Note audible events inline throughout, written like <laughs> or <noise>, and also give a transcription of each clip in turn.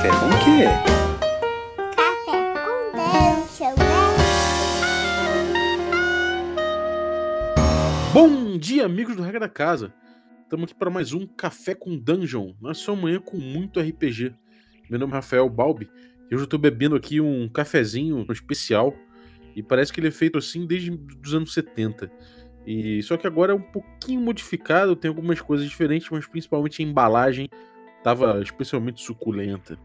Café com o quê? Café com Dungeon, né? Bom dia, amigos do Regra da Casa. Estamos aqui para mais um Café com Dungeon. Nossa manhã com muito RPG. Meu nome é Rafael Balbi e hoje eu estou bebendo aqui um cafezinho especial e parece que ele é feito assim desde os anos 70. E só que agora é um pouquinho modificado, tem algumas coisas diferentes, mas principalmente a embalagem estava especialmente suculenta.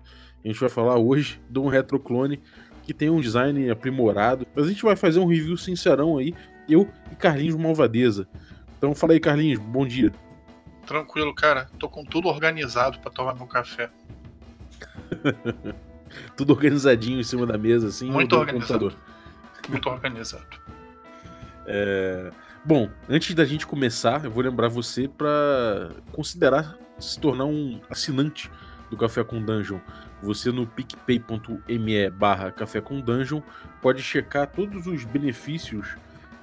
A gente vai falar hoje de um retroclone que tem um design aprimorado. Mas a gente vai fazer um review sincerão aí, eu e Carlinhos Malvadeza. Então fala aí, Carlinhos, bom dia. Tranquilo, cara. Tô com tudo organizado pra tomar meu café. <laughs> Tudo organizadinho em cima da mesa, assim, Muito organizado. Muito organizado. <laughs> É, Bom, antes da gente começar, eu vou lembrar você para considerar se tornar um assinante do Café com Dungeon. Você no picpay.me barra Café com Dungeon pode checar todos os benefícios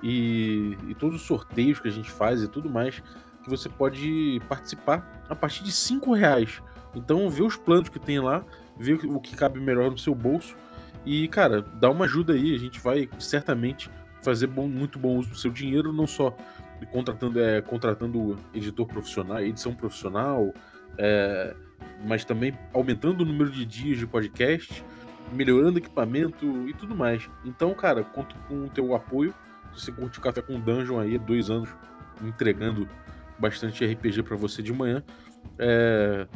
e, e todos os sorteios que a gente faz e tudo mais que você pode participar a partir de 5 reais. Então vê os planos que tem lá, vê o que cabe melhor no seu bolso e, cara, dá uma ajuda aí. A gente vai certamente fazer bom- muito bom uso do seu dinheiro, não só contratando, é, contratando editor profissional, edição profissional, é, mas também aumentando o número de dias de podcast, melhorando equipamento e tudo mais. Então, cara, conto com o teu apoio. Se você curte o Café com Dungeon aí, dois anos entregando bastante RPG pra você de manhã, é,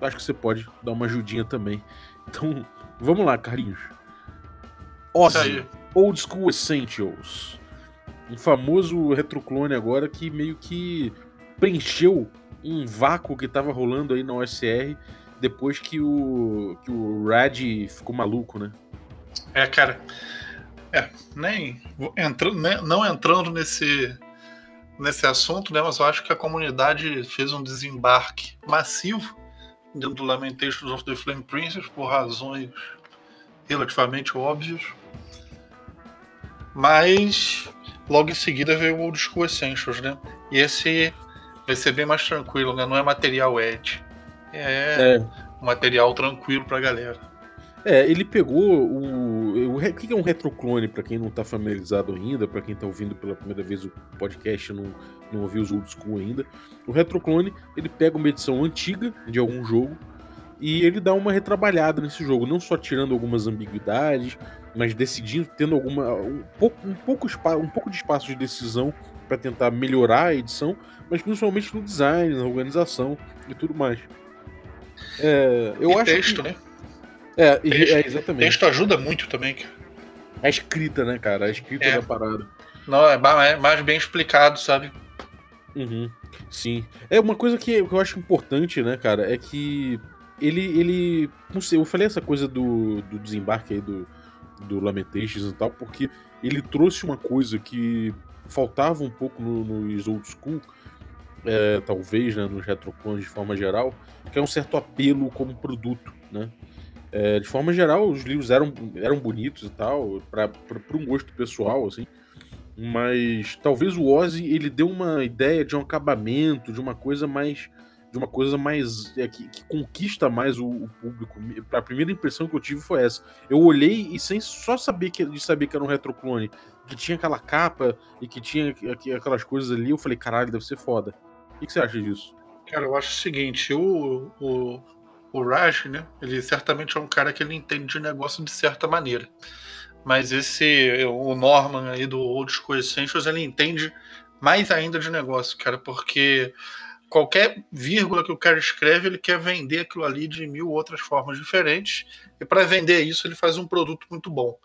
acho que você pode dar uma ajudinha também. Então, vamos lá, Carlinhos. Isso Ozzy. Old School Essentials. Um famoso retroclone agora que meio que preencheu um vácuo que tava rolando aí na OSR depois que o, que o Rad ficou maluco, né? É, cara. É, nem, vou entra, né, não entrando nesse, nesse assunto, né? Mas eu acho que a comunidade fez um desembarque massivo dentro do Lamentations of the Flame Princess por razões relativamente óbvias. Mas logo em seguida veio o Old School Essentials, né? E esse vai ser bem mais tranquilo, né? Não é material Edge. É, É, um material tranquilo pra galera. é, ele pegou o. O o que é um retroclone, pra quem não tá familiarizado ainda, pra quem tá ouvindo pela primeira vez o podcast e não, não ouviu os old school ainda. O retroclone, ele pega uma edição antiga de algum jogo e ele dá uma retrabalhada nesse jogo, não só tirando algumas ambiguidades, mas decidindo, tendo alguma um pouco, um pouco, um pouco de espaço de decisão para tentar melhorar a edição, mas principalmente no design, na organização e tudo mais. É, eu e acho texto, que, né? é, Texto- é, exatamente. Texto ajuda muito também. A escrita, né, cara? A escrita É. da parada. Não, é é mais bem explicado, sabe? Uhum, sim. É uma coisa que eu acho importante, né, cara, é que ele. ele não sei, eu falei essa coisa do, do desembarque aí do, do Lamentations e tal, porque ele trouxe uma coisa que faltava um pouco no- nos old school, é, talvez, né, nos retroclones de forma geral, que é um certo apelo como produto, né? É, de forma geral, os livros eram, eram bonitos e tal, para um gosto pessoal, assim. Mas talvez o Ozzy ele deu uma ideia de um acabamento, de uma coisa mais. De uma coisa mais. é, que, que conquista mais o, o público. A primeira impressão que eu tive foi essa. Eu olhei e sem só saber que, de saber que era um retroclone, que tinha aquela capa e que tinha aqu- aqu- aquelas coisas ali, eu falei, caralho, deve ser foda. O que, que você acha disso? Cara, eu acho o seguinte, o, o, o Raj, né? Ele certamente é um cara que ele entende de negócio de certa maneira. Mas esse, o Norman aí do Old School Essentials, ele entende mais ainda de negócio, cara, porque qualquer vírgula que o cara escreve, ele quer vender aquilo ali de mil outras formas diferentes. E para vender isso, ele faz um produto muito bom,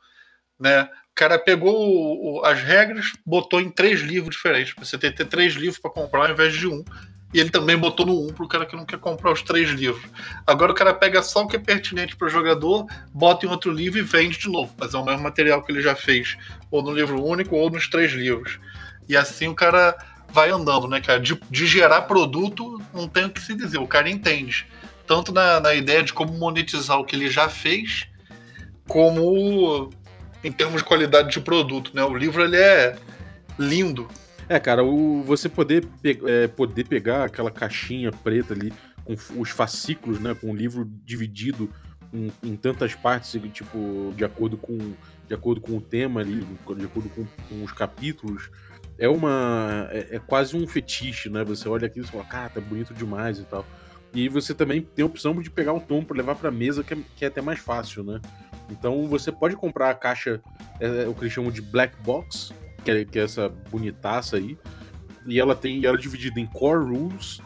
né? O cara pegou o- o- as regras, botou em três livros diferentes. Você tem que ter três livros para comprar ao invés de um. E ele também botou no 1 pro cara que não quer comprar os três livros. Agora o cara pega só o que é pertinente pro jogador, bota em outro livro e vende de novo. Mas é o mesmo material que ele já fez, ou no livro único ou nos três livros. E assim o cara vai andando, né, cara? De, de gerar produto, não tem o que se dizer, o cara entende. Tanto na, na ideia de como monetizar o que ele já fez, como em termos de qualidade de produto, né? O livro ele é lindo. É, cara, o, você poder, pe- é, poder pegar aquela caixinha preta ali com os fascículos, né? Com o livro dividido em, em tantas partes, tipo, de acordo com, de acordo com o tema ali, de acordo com, com os capítulos, é uma. É, é, quase um fetiche, né? Você olha aquilo e fala, cara, tá bonito demais e tal. E você também tem a opção de pegar o tom para levar para mesa, que é, que é, até mais fácil, né? Então você pode comprar a caixa, é, é, o que eles chamam de black box, que é, que é essa bonitaça aí. E ela tem. Ela é dividida em core rules,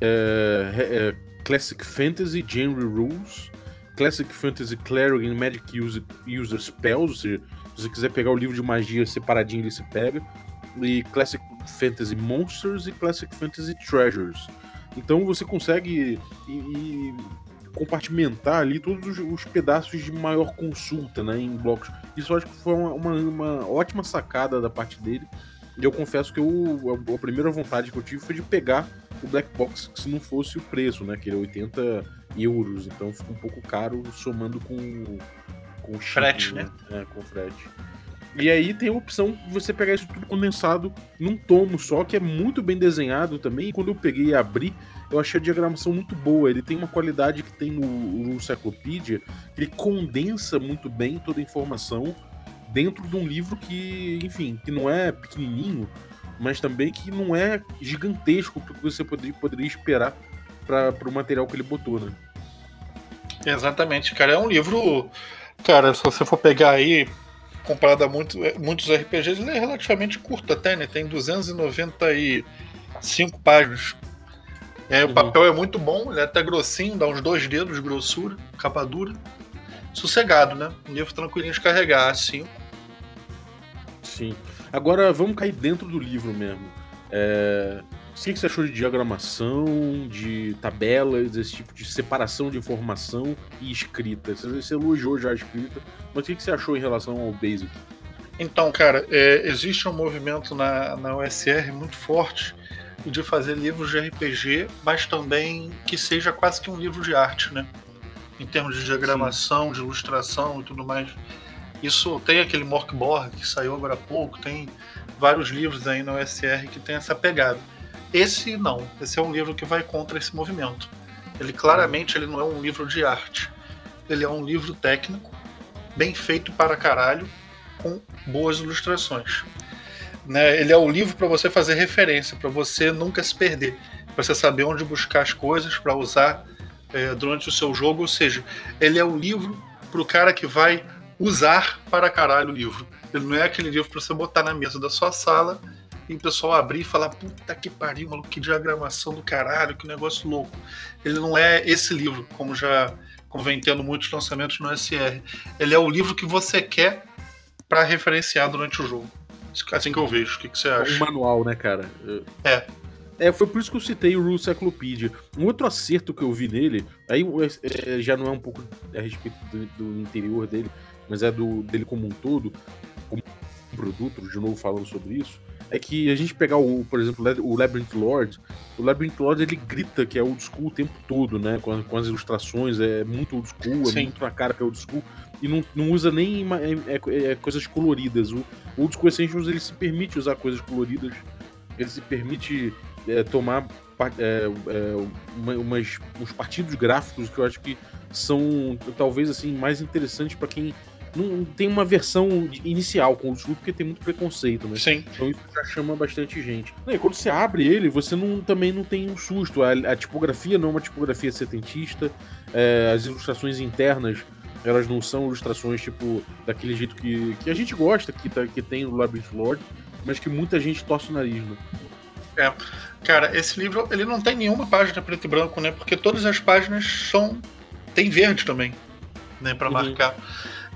é, é, classic fantasy, genre rules, classic fantasy cleric and magic user, user spells, ou seja, se você quiser pegar o livro de magia separadinho, ele se pega. E classic fantasy monsters e classic fantasy treasures. Então você consegue e, e compartimentar ali todos os, os, pedaços de maior consulta né, em blocos. Isso eu acho que foi uma, uma, uma ótima sacada da parte dele. E eu confesso que eu, a, a, primeira vontade que eu tive foi de pegar o Black Box, se não fosse o preço, né? Que ele é 80 euros, então fica um pouco caro somando com, com o frete, né? né? É, com frete. E aí tem a opção de você pegar isso tudo condensado num tomo só, que é muito bem desenhado também. E quando eu peguei e abri, eu achei a diagramação muito boa. Ele tem uma qualidade que tem no, no Encyclopedia, ele condensa muito bem toda a informação dentro de um livro que, enfim, que não é pequenininho, mas também que não é gigantesco porque você poderia, poderia esperar para o material que ele botou, né? Exatamente, cara. É um livro. Cara, se você for pegar aí comparado a muito, é, muitos RPGs, ele é relativamente curto até, né? Tem 295 páginas. É, uhum. O papel é muito bom, ele é até grossinho, dá uns dois dedos de grossura, capa dura. Sossegado, né? Um livro tranquilinho de carregar, assim. Sim. Agora vamos cair dentro do livro mesmo. É... O que você achou de diagramação, de tabelas, esse tipo de separação de informação e escrita? Você elogiou já a escrita, mas o que você achou em relação ao Basic? Então, cara, é, existe um movimento na, na USR muito forte de fazer livros de RPG, mas também que seja quase que um livro de arte, né? Em termos de diagramação, Sim. de ilustração e tudo mais. Isso tem aquele Morkborg que saiu agora há pouco, tem vários livros aí na USR que tem essa pegada. Esse não, esse é um livro que vai contra esse movimento. Ele claramente ele não é um livro de arte. Ele é um livro técnico, bem feito para caralho, com boas ilustrações. Né? Ele é o livro para você fazer referência, para você nunca se perder, para você saber onde buscar as coisas para usar é, durante o seu jogo. Ou seja, ele é o livro para o cara que vai usar para caralho o livro. Ele não é aquele livro para você botar na mesa da sua sala e o pessoal abrir e falar: puta que pariu, maluco, que diagramação do caralho, que negócio louco. Ele não é esse livro, como já como vem tendo muitos lançamentos no SR. Ele é o livro que você quer para referenciar durante o jogo. Assim que eu vejo. O que, que você acha? Um manual, né, cara? É. É, foi por isso que eu citei o Rule Cyclopedia. Um outro acerto que eu vi nele, aí é, já não é um pouco a respeito do, do, interior dele, mas é do dele como um todo, produto, de novo falando sobre isso, é que a gente pegar, o, por exemplo, o Labyrinth Lord, o Labyrinth Lord ele grita que é old school o tempo todo, né? Com, com as ilustrações, é muito old school, é Sim. muito na cara que é old school, e não, não usa nem é, é, é, coisas coloridas. O Old School Essentials ele se permite usar coisas coloridas, ele se permite é, tomar é, é, uma, umas, uns partidos gráficos que eu acho que são talvez assim mais interessantes para quem não tem uma versão inicial com o School porque tem muito preconceito, né? Sim. Então isso já chama bastante gente. E quando você abre ele, você não, também não tem um susto. A, a tipografia não é uma tipografia setentista, é, as ilustrações internas elas não são ilustrações tipo daquele jeito que, que a gente gosta, que, tá, que tem no Labyrinth Lord, mas que muita gente torce o nariz, né? É. Cara, esse livro ele não tem nenhuma página preto e branco, né? Porque todas as páginas são tem verde também, né, para uhum. marcar.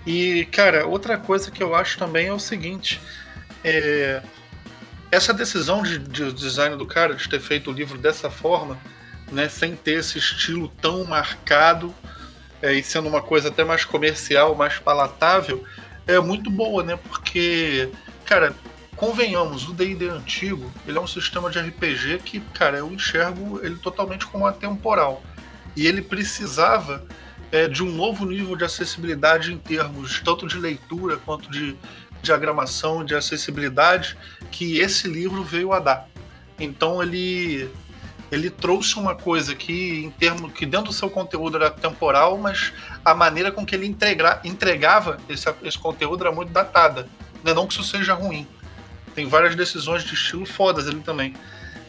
E, cara, outra coisa que eu acho também é o seguinte: é, essa decisão de, de, design do cara de ter feito o livro dessa forma, né, sem ter esse estilo tão marcado é, e sendo uma coisa até mais comercial, mais palatável, é muito boa, né? Porque, cara, convenhamos, o D&D antigo, ele é um sistema de RPG que, cara, eu enxergo ele totalmente como atemporal. E ele precisava é, de um novo nível de acessibilidade em termos tanto de leitura quanto de diagramação, de acessibilidade, que esse livro veio a dar. Então ele ele trouxe uma coisa que, em termos que dentro do seu conteúdo era temporal, mas a maneira com que ele entrega, entregava esse, esse conteúdo era muito datada. Não, é não que isso seja ruim. Tem várias decisões de estilo fodas ali também.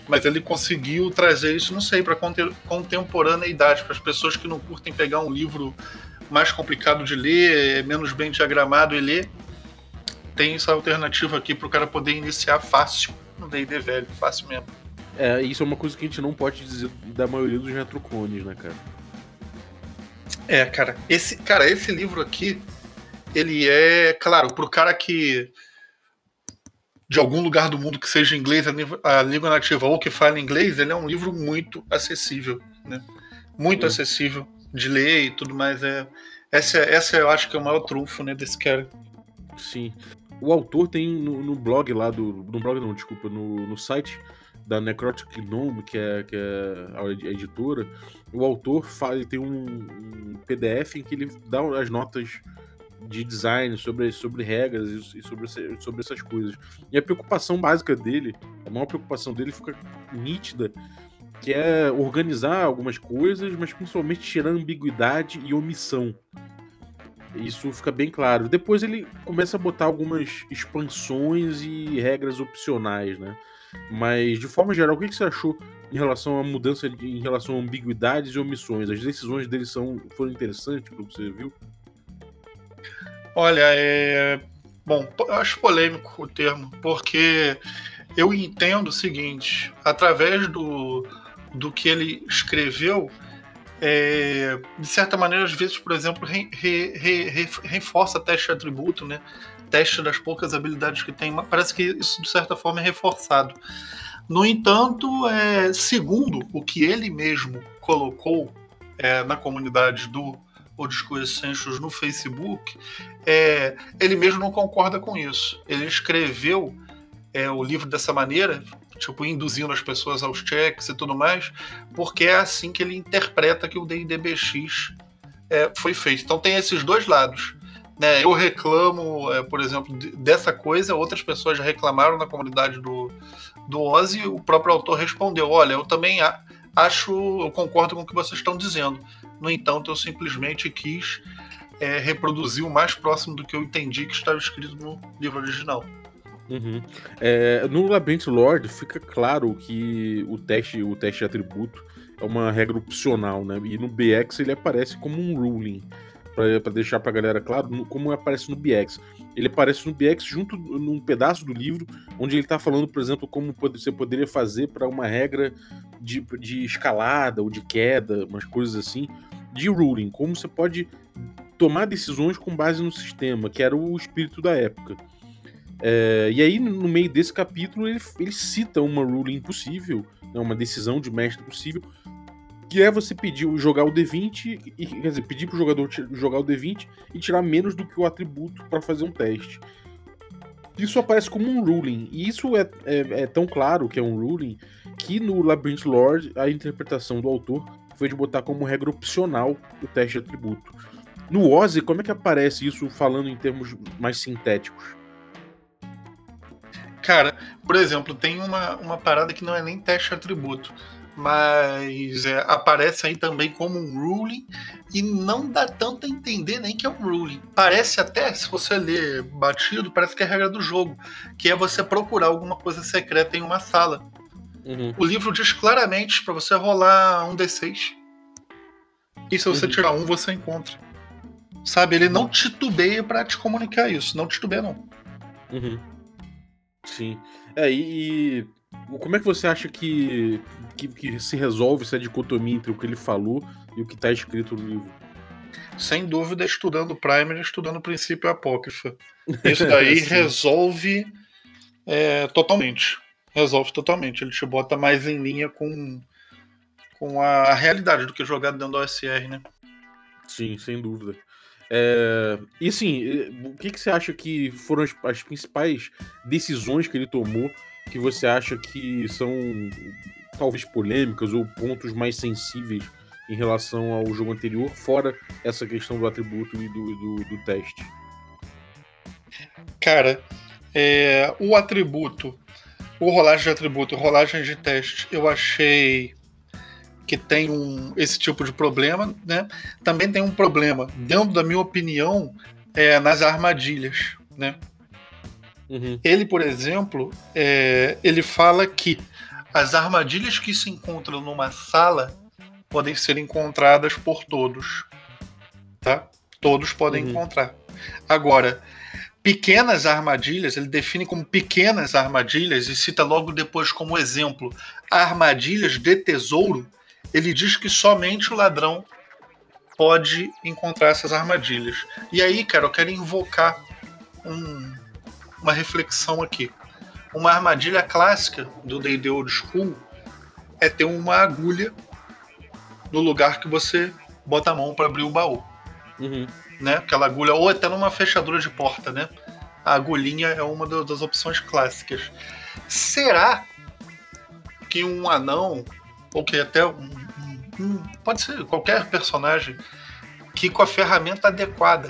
Mas ele conseguiu trazer isso, não sei, para contemporaneidade, para as pessoas que não curtem pegar um livro mais complicado de ler, menos bem diagramado e ler. Tem essa alternativa aqui para o cara poder iniciar fácil no D&D velho, fácil mesmo. É, isso é uma coisa que a gente não pode dizer da maioria dos retroclones, né, cara? É, cara, esse, cara, esse livro aqui, ele é, claro, pro cara que de algum lugar do mundo que seja inglês, a língua nativa ou que fale inglês, ele é um livro muito acessível, né? Muito acessível de ler e tudo mais. É, essa, essa eu acho que é o maior trunfo, né, desse cara. Sim. O autor tem no, no blog lá do. No blog não, desculpa, no, no site da Necrotic Gnome, que é, que é a editora, o autor fala, ele tem um, um, PDF em que ele dá as notas de design sobre, sobre regras e sobre, sobre essas coisas. E a preocupação básica dele, a maior preocupação dele fica nítida, que é organizar algumas coisas, mas principalmente tirar ambiguidade e omissão. Isso fica bem claro. Depois ele começa a botar algumas expansões e regras opcionais, né? Mas, de forma geral, o que você achou em relação à mudança, de, em relação a ambiguidades e omissões? As decisões dele são, foram interessantes pelo que você viu? Olha, é. Bom, eu acho polêmico o termo, porque eu entendo o seguinte: através do, do que ele escreveu, é, de certa maneira, às vezes, por exemplo, re, re, re, reforça teste de atributo, né? teste das poucas habilidades que tem, parece que isso de certa forma é reforçado. No entanto, é, segundo o que ele mesmo colocou é, na comunidade do O Essentials no Facebook, é, ele mesmo não concorda com isso. Ele escreveu é, o livro dessa maneira, tipo, induzindo as pessoas aos checks e tudo mais, porque é assim que ele interpreta que o DDBX é, foi feito. Então tem esses dois lados. Né, eu reclamo, é, por exemplo, dessa coisa, outras pessoas já reclamaram na comunidade do, do Ozzy, o próprio autor respondeu: Olha, eu também acho, eu concordo com o que vocês estão dizendo. No entanto, eu simplesmente quis é, reproduzir o mais próximo do que eu entendi que estava escrito no livro original. Uhum. É, no Labyrinth Lord fica claro que o teste, o teste de atributo é uma regra opcional, né? E no BX ele aparece como um ruling para deixar pra galera claro, como aparece no BX. Ele aparece no BX junto num pedaço do livro, onde ele tá falando, por exemplo, como você poderia fazer para uma regra de, de escalada ou de queda, umas coisas assim, de ruling, como você pode tomar decisões com base no sistema, que era o espírito da época. É, e aí, no meio desse capítulo, ele, ele cita uma ruling possível, né, uma decisão de mestre possível, que é você pedir jogar o D20 e quer dizer, pedir pro jogador jogar o D20 e tirar menos do que o atributo para fazer um teste. Isso aparece como um ruling, e isso é, é, é, tão claro que é um ruling que no Labyrinth Lord a interpretação do autor foi de botar como regra opcional o teste de atributo. No Ozzy, como é que aparece isso falando em termos mais sintéticos? Cara, por exemplo, tem uma, uma parada que não é nem teste de atributo mas é, aparece aí também como um ruling e não dá tanto a entender nem que é um ruling. Parece até, se você ler batido, parece que é a regra do jogo, que é você procurar alguma coisa secreta em uma sala. Uhum. O livro diz claramente para você rolar um D6. E se você uhum. tirar um, você encontra. Sabe, ele não titubeia para te comunicar isso. Não titubeia, não. Uhum. Sim. É, e como é que você acha que, que, que, se resolve essa dicotomia entre o que ele falou e o que está escrito no livro? Sem dúvida, estudando o Primer, estudando o princípio apócrifa. <laughs> Isso daí resolve é, totalmente. Resolve totalmente. Ele te bota mais em linha com, com a realidade do que jogar dentro do OSR, né? Sim, sem dúvida. É, e assim, o que, que você acha que foram as, as principais decisões que ele tomou que você acha que são talvez polêmicas ou pontos mais sensíveis em relação ao jogo anterior, fora essa questão do atributo e do, do, do teste? Cara, é, o atributo, o rolagem de atributo, rolagem de teste, eu achei que tem um, esse tipo de problema, né? Também tem um problema, dentro da minha opinião, é, nas armadilhas, né? Uhum. Ele, por exemplo, é, ele fala que as armadilhas que se encontram numa sala podem ser encontradas por todos, tá? Todos podem Uhum. encontrar. Agora, pequenas armadilhas, ele define como pequenas armadilhas e cita logo depois como exemplo armadilhas de tesouro. Ele diz que somente o ladrão pode encontrar essas armadilhas. E aí, cara, eu quero invocar um- uma reflexão aqui. Uma armadilha clássica do D&D Old School é ter uma agulha no lugar que você bota a mão para abrir o baú Uhum. né? Aquela agulha, ou até numa fechadura de porta, né? A agulhinha é uma das opções clássicas. Será que um anão, ou que até um, um- um- pode ser qualquer personagem, que com a ferramenta adequada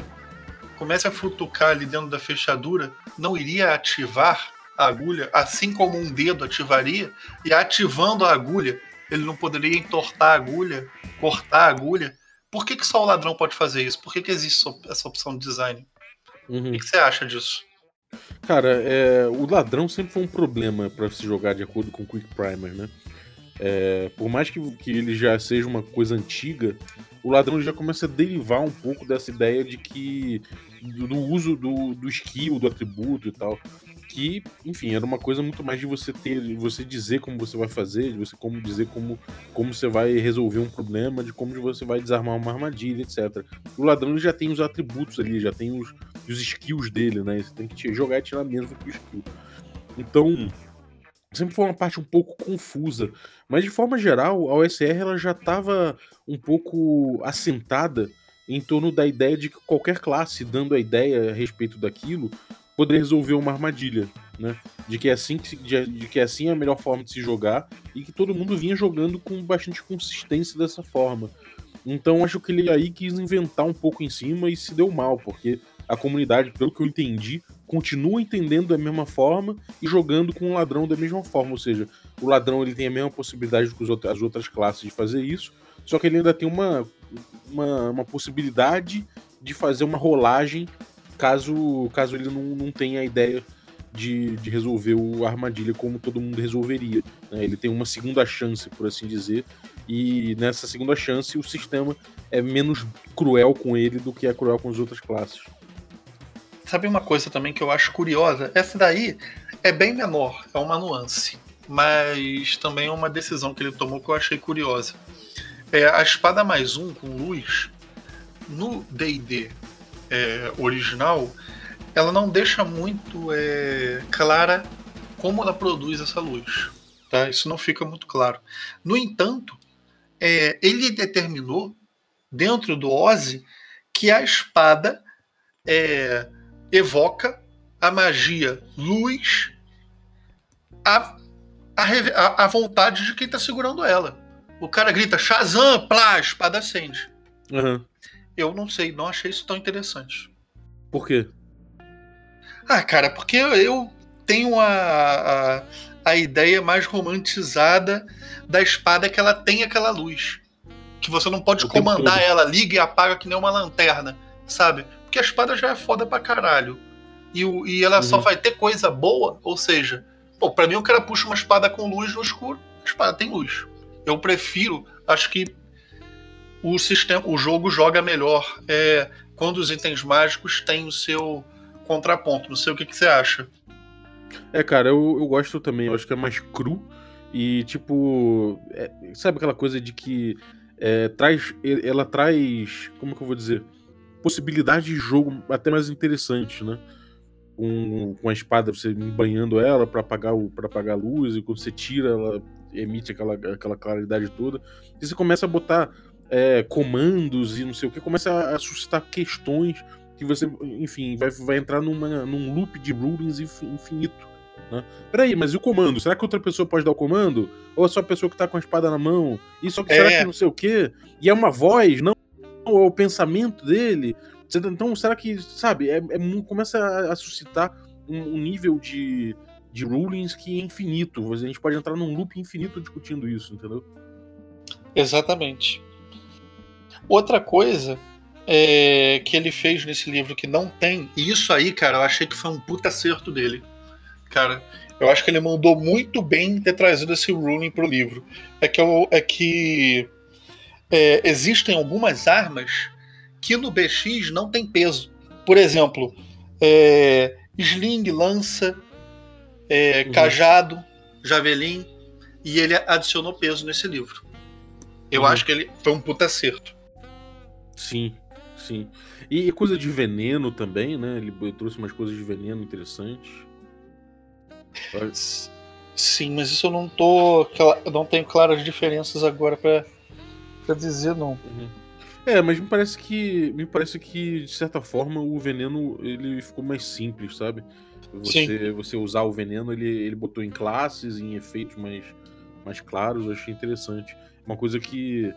comece a futucar ali dentro da fechadura, não iria ativar a agulha, assim como um dedo ativaria, e ativando a agulha, ele não poderia entortar a agulha, cortar a agulha, por que, que só o ladrão pode fazer isso? Por que, que existe essa opção de design? Uhum. O que, que você acha disso? Cara, é, o ladrão sempre foi um problema pra se jogar de acordo com o Quick Primer, né? É, por mais que, que ele já seja uma coisa antiga, o ladrão já começa a derivar um pouco dessa ideia de que. do, do uso do, do skill, do atributo e tal. Que, enfim, era uma coisa muito mais de você ter, de você dizer como você vai fazer, de você como dizer como, como você vai resolver um problema, de como você vai desarmar uma armadilha, etc. O ladrão já tem os atributos ali, já tem os, os skills dele, né? Você tem que jogar e tirar mesmo que o skill. Então, sempre foi uma parte um pouco confusa. Mas de forma geral, a OSR ela já estava um pouco assentada em torno da ideia de que qualquer classe, dando a ideia a respeito daquilo, poderia resolver uma armadilha, né? De que é assim que se- de, de que é assim a melhor forma de se jogar e que todo mundo vinha jogando com bastante consistência dessa forma. Então acho que ele aí quis inventar um pouco em cima e se deu mal, porque a comunidade, pelo que eu entendi, continua entendendo da mesma forma e jogando com o ladrão da mesma forma. Ou seja, o ladrão ele tem a mesma possibilidade que as outras classes de fazer isso, só que ele ainda tem uma, uma, uma possibilidade de fazer uma rolagem caso, caso ele não, não tenha a ideia de, de resolver o armadilha como todo mundo resolveria. né? Ele tem uma segunda chance, por assim dizer, e nessa segunda chance o sistema é menos cruel com ele do que é cruel com as outras classes. Sabe uma coisa também que eu acho curiosa? Essa daí é bem menor, é uma nuance. Mas também é uma decisão que ele tomou que eu achei curiosa. É, a espada mais um com luz, no DD é, original, ela não deixa muito é, clara como ela produz essa luz. Tá? Isso não fica muito claro. No entanto, é, ele determinou, dentro do Ozzy, que a espada é, evoca a magia luz a, a, a- vontade de quem tá segurando ela. O cara grita Shazam, plá, espada acende. Aham. Eu não sei, não achei isso tão interessante. Por quê? Ah, cara, porque eu- tenho a, a, a ideia mais romantizada da espada que ela tem aquela luz. Que você não pode O comandar ela, liga e apaga que nem uma lanterna, sabe? Porque a espada já é foda pra caralho. E, o- e ela só Uhum. vai ter coisa boa, ou seja, pô, pra mim o cara puxa uma espada com luz no escuro, a espada tem luz. Eu prefiro, acho que o sistema, o jogo joga melhor é, quando os itens mágicos têm o seu contraponto. Não sei o que, que você acha. É, cara, eu, eu gosto também. Eu acho que é mais cru. E, tipo. é- sabe aquela coisa de que é, traz. Ela traz. Como que eu vou dizer? Possibilidade de jogo até mais interessante, né? Com, com a espada, você banhando ela pra apagar, o, apagar a luz, e quando você tira, ela emite aquela, aquela claridade toda. E você começa a botar é, comandos e não sei o que, começa a, a suscitar questões que você, enfim, vai, vai entrar numa, num loop de rulings infi- infinito. Né? Peraí, mas e o comando? Será que outra pessoa pode dar o comando? Ou é só a pessoa que tá com a espada na mão? E só que será É. que não sei o quê? E é uma voz, não é o pensamento dele? Você- Então, será que, sabe, é, é começa a, a suscitar um, um nível de, de rulings que é infinito. A gente pode entrar num loop infinito discutindo isso, entendeu? Exatamente. Outra coisa é, que ele fez nesse livro que não tem, e isso aí, cara, eu achei que foi um puta acerto dele. Cara, eu acho que ele mandou muito bem ter trazido esse ruling pro livro. É que, eu, é que é, existem algumas armas que no BX não tem peso. Por exemplo, é, sling, lança, é, uhum. cajado, javelin, e ele adicionou peso nesse livro. Eu uhum. acho que ele foi um puta acerto. Sim, sim. E coisa de veneno também, né? Ele trouxe umas coisas de veneno interessantes. Sim, mas isso eu não tô. Eu não tenho claras diferenças agora para dizer não. Uhum. É, mas me parece que. Me parece que, de certa forma, o veneno ele ficou mais simples, sabe? Você, você usar o veneno, ele, ele botou em classes, em efeitos mais, mais claros, eu achei interessante. Uma coisa que,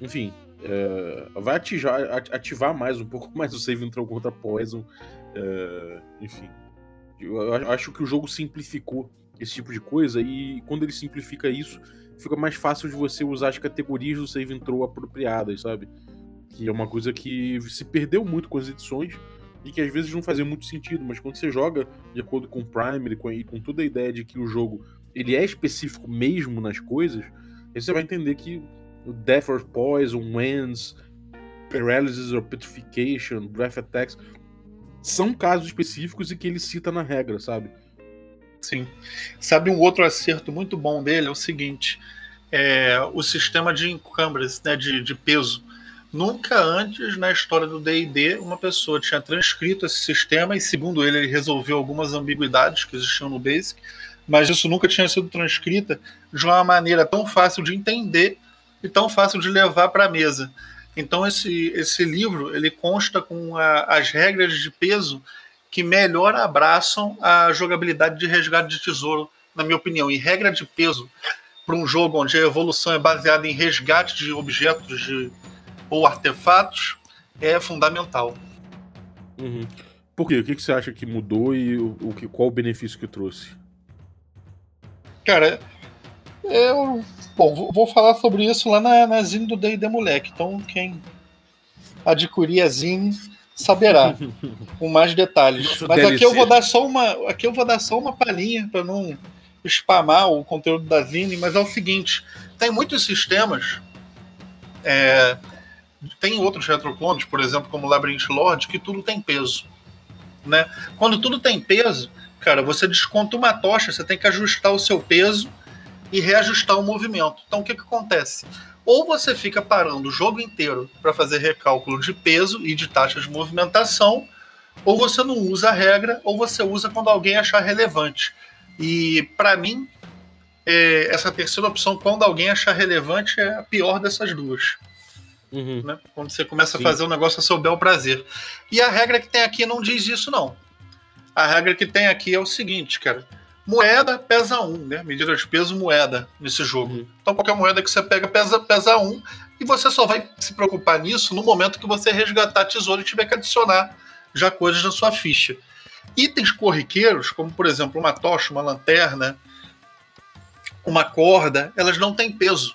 enfim, é, vai ativar, ativar mais um pouco <laughs> mais o save throw contra Poison. É, enfim, eu acho que o jogo simplificou esse tipo de coisa e quando ele simplifica isso, fica mais fácil de você usar as categorias do save throw apropriadas, sabe? Que é uma coisa que se perdeu muito com as edições e que às vezes não fazia muito sentido, mas quando você joga de acordo com o Primer e com toda a ideia de que o jogo ele é específico mesmo nas coisas, aí você vai entender que o Death or Poison, Winds, Paralysis or Petrification, Breath Attacks são casos específicos e que ele cita na regra, sabe? Sim. Sabe um outro acerto muito bom dele é o seguinte: é o sistema de encumbrance, né, de, de peso. Nunca antes na história do D&D uma pessoa tinha transcrito esse sistema e segundo ele ele resolveu algumas ambiguidades que existiam no Basic, mas isso nunca tinha sido transcrita de uma maneira tão fácil de entender e tão fácil de levar para a mesa. Então esse, esse livro ele consta com a, as regras de peso que melhor abraçam a jogabilidade de resgate de tesouro, na minha opinião. E regra de peso para um jogo onde a evolução é baseada em resgate de objetos de ou artefatos é fundamental. Uhum. Por quê? O que, você acha que mudou e o, o que, qual o benefício que trouxe? Cara, eu bom, vou falar sobre isso lá na, na Zine do Day Moleque. Então, quem adquirir a Zine saberá <laughs> com mais detalhes. Nosso Mas DLC. aqui eu vou dar só uma, aqui eu vou dar só uma palhinha para não spamar o conteúdo da Zine, mas é o seguinte, tem muitos sistemas é, tem outros retroclones, por exemplo, como Labyrinth Lord, que tudo tem peso. Né? Quando tudo tem peso, cara, você desconta uma tocha, você tem que ajustar o seu peso e reajustar o movimento. Então o que, que acontece? Ou você fica parando o jogo inteiro para fazer recálculo de peso e de taxa de movimentação, ou você não usa a regra, ou você usa quando alguém achar relevante. E para mim, é, essa terceira opção, quando alguém achar relevante, é a pior dessas duas. Uhum. Né? Quando você começa Sim. a fazer o um negócio a seu bel prazer. E a regra que tem aqui não diz isso, não. A regra que tem aqui é o seguinte, cara. Moeda pesa 1, um, né? Medida de peso moeda nesse jogo. Uhum. Então qualquer moeda que você pega pesa, pesa 1 um, e você só vai se preocupar nisso no momento que você resgatar tesouro e tiver que adicionar já coisas na sua ficha. Itens corriqueiros, como por exemplo uma tocha, uma lanterna, uma corda, elas não têm peso.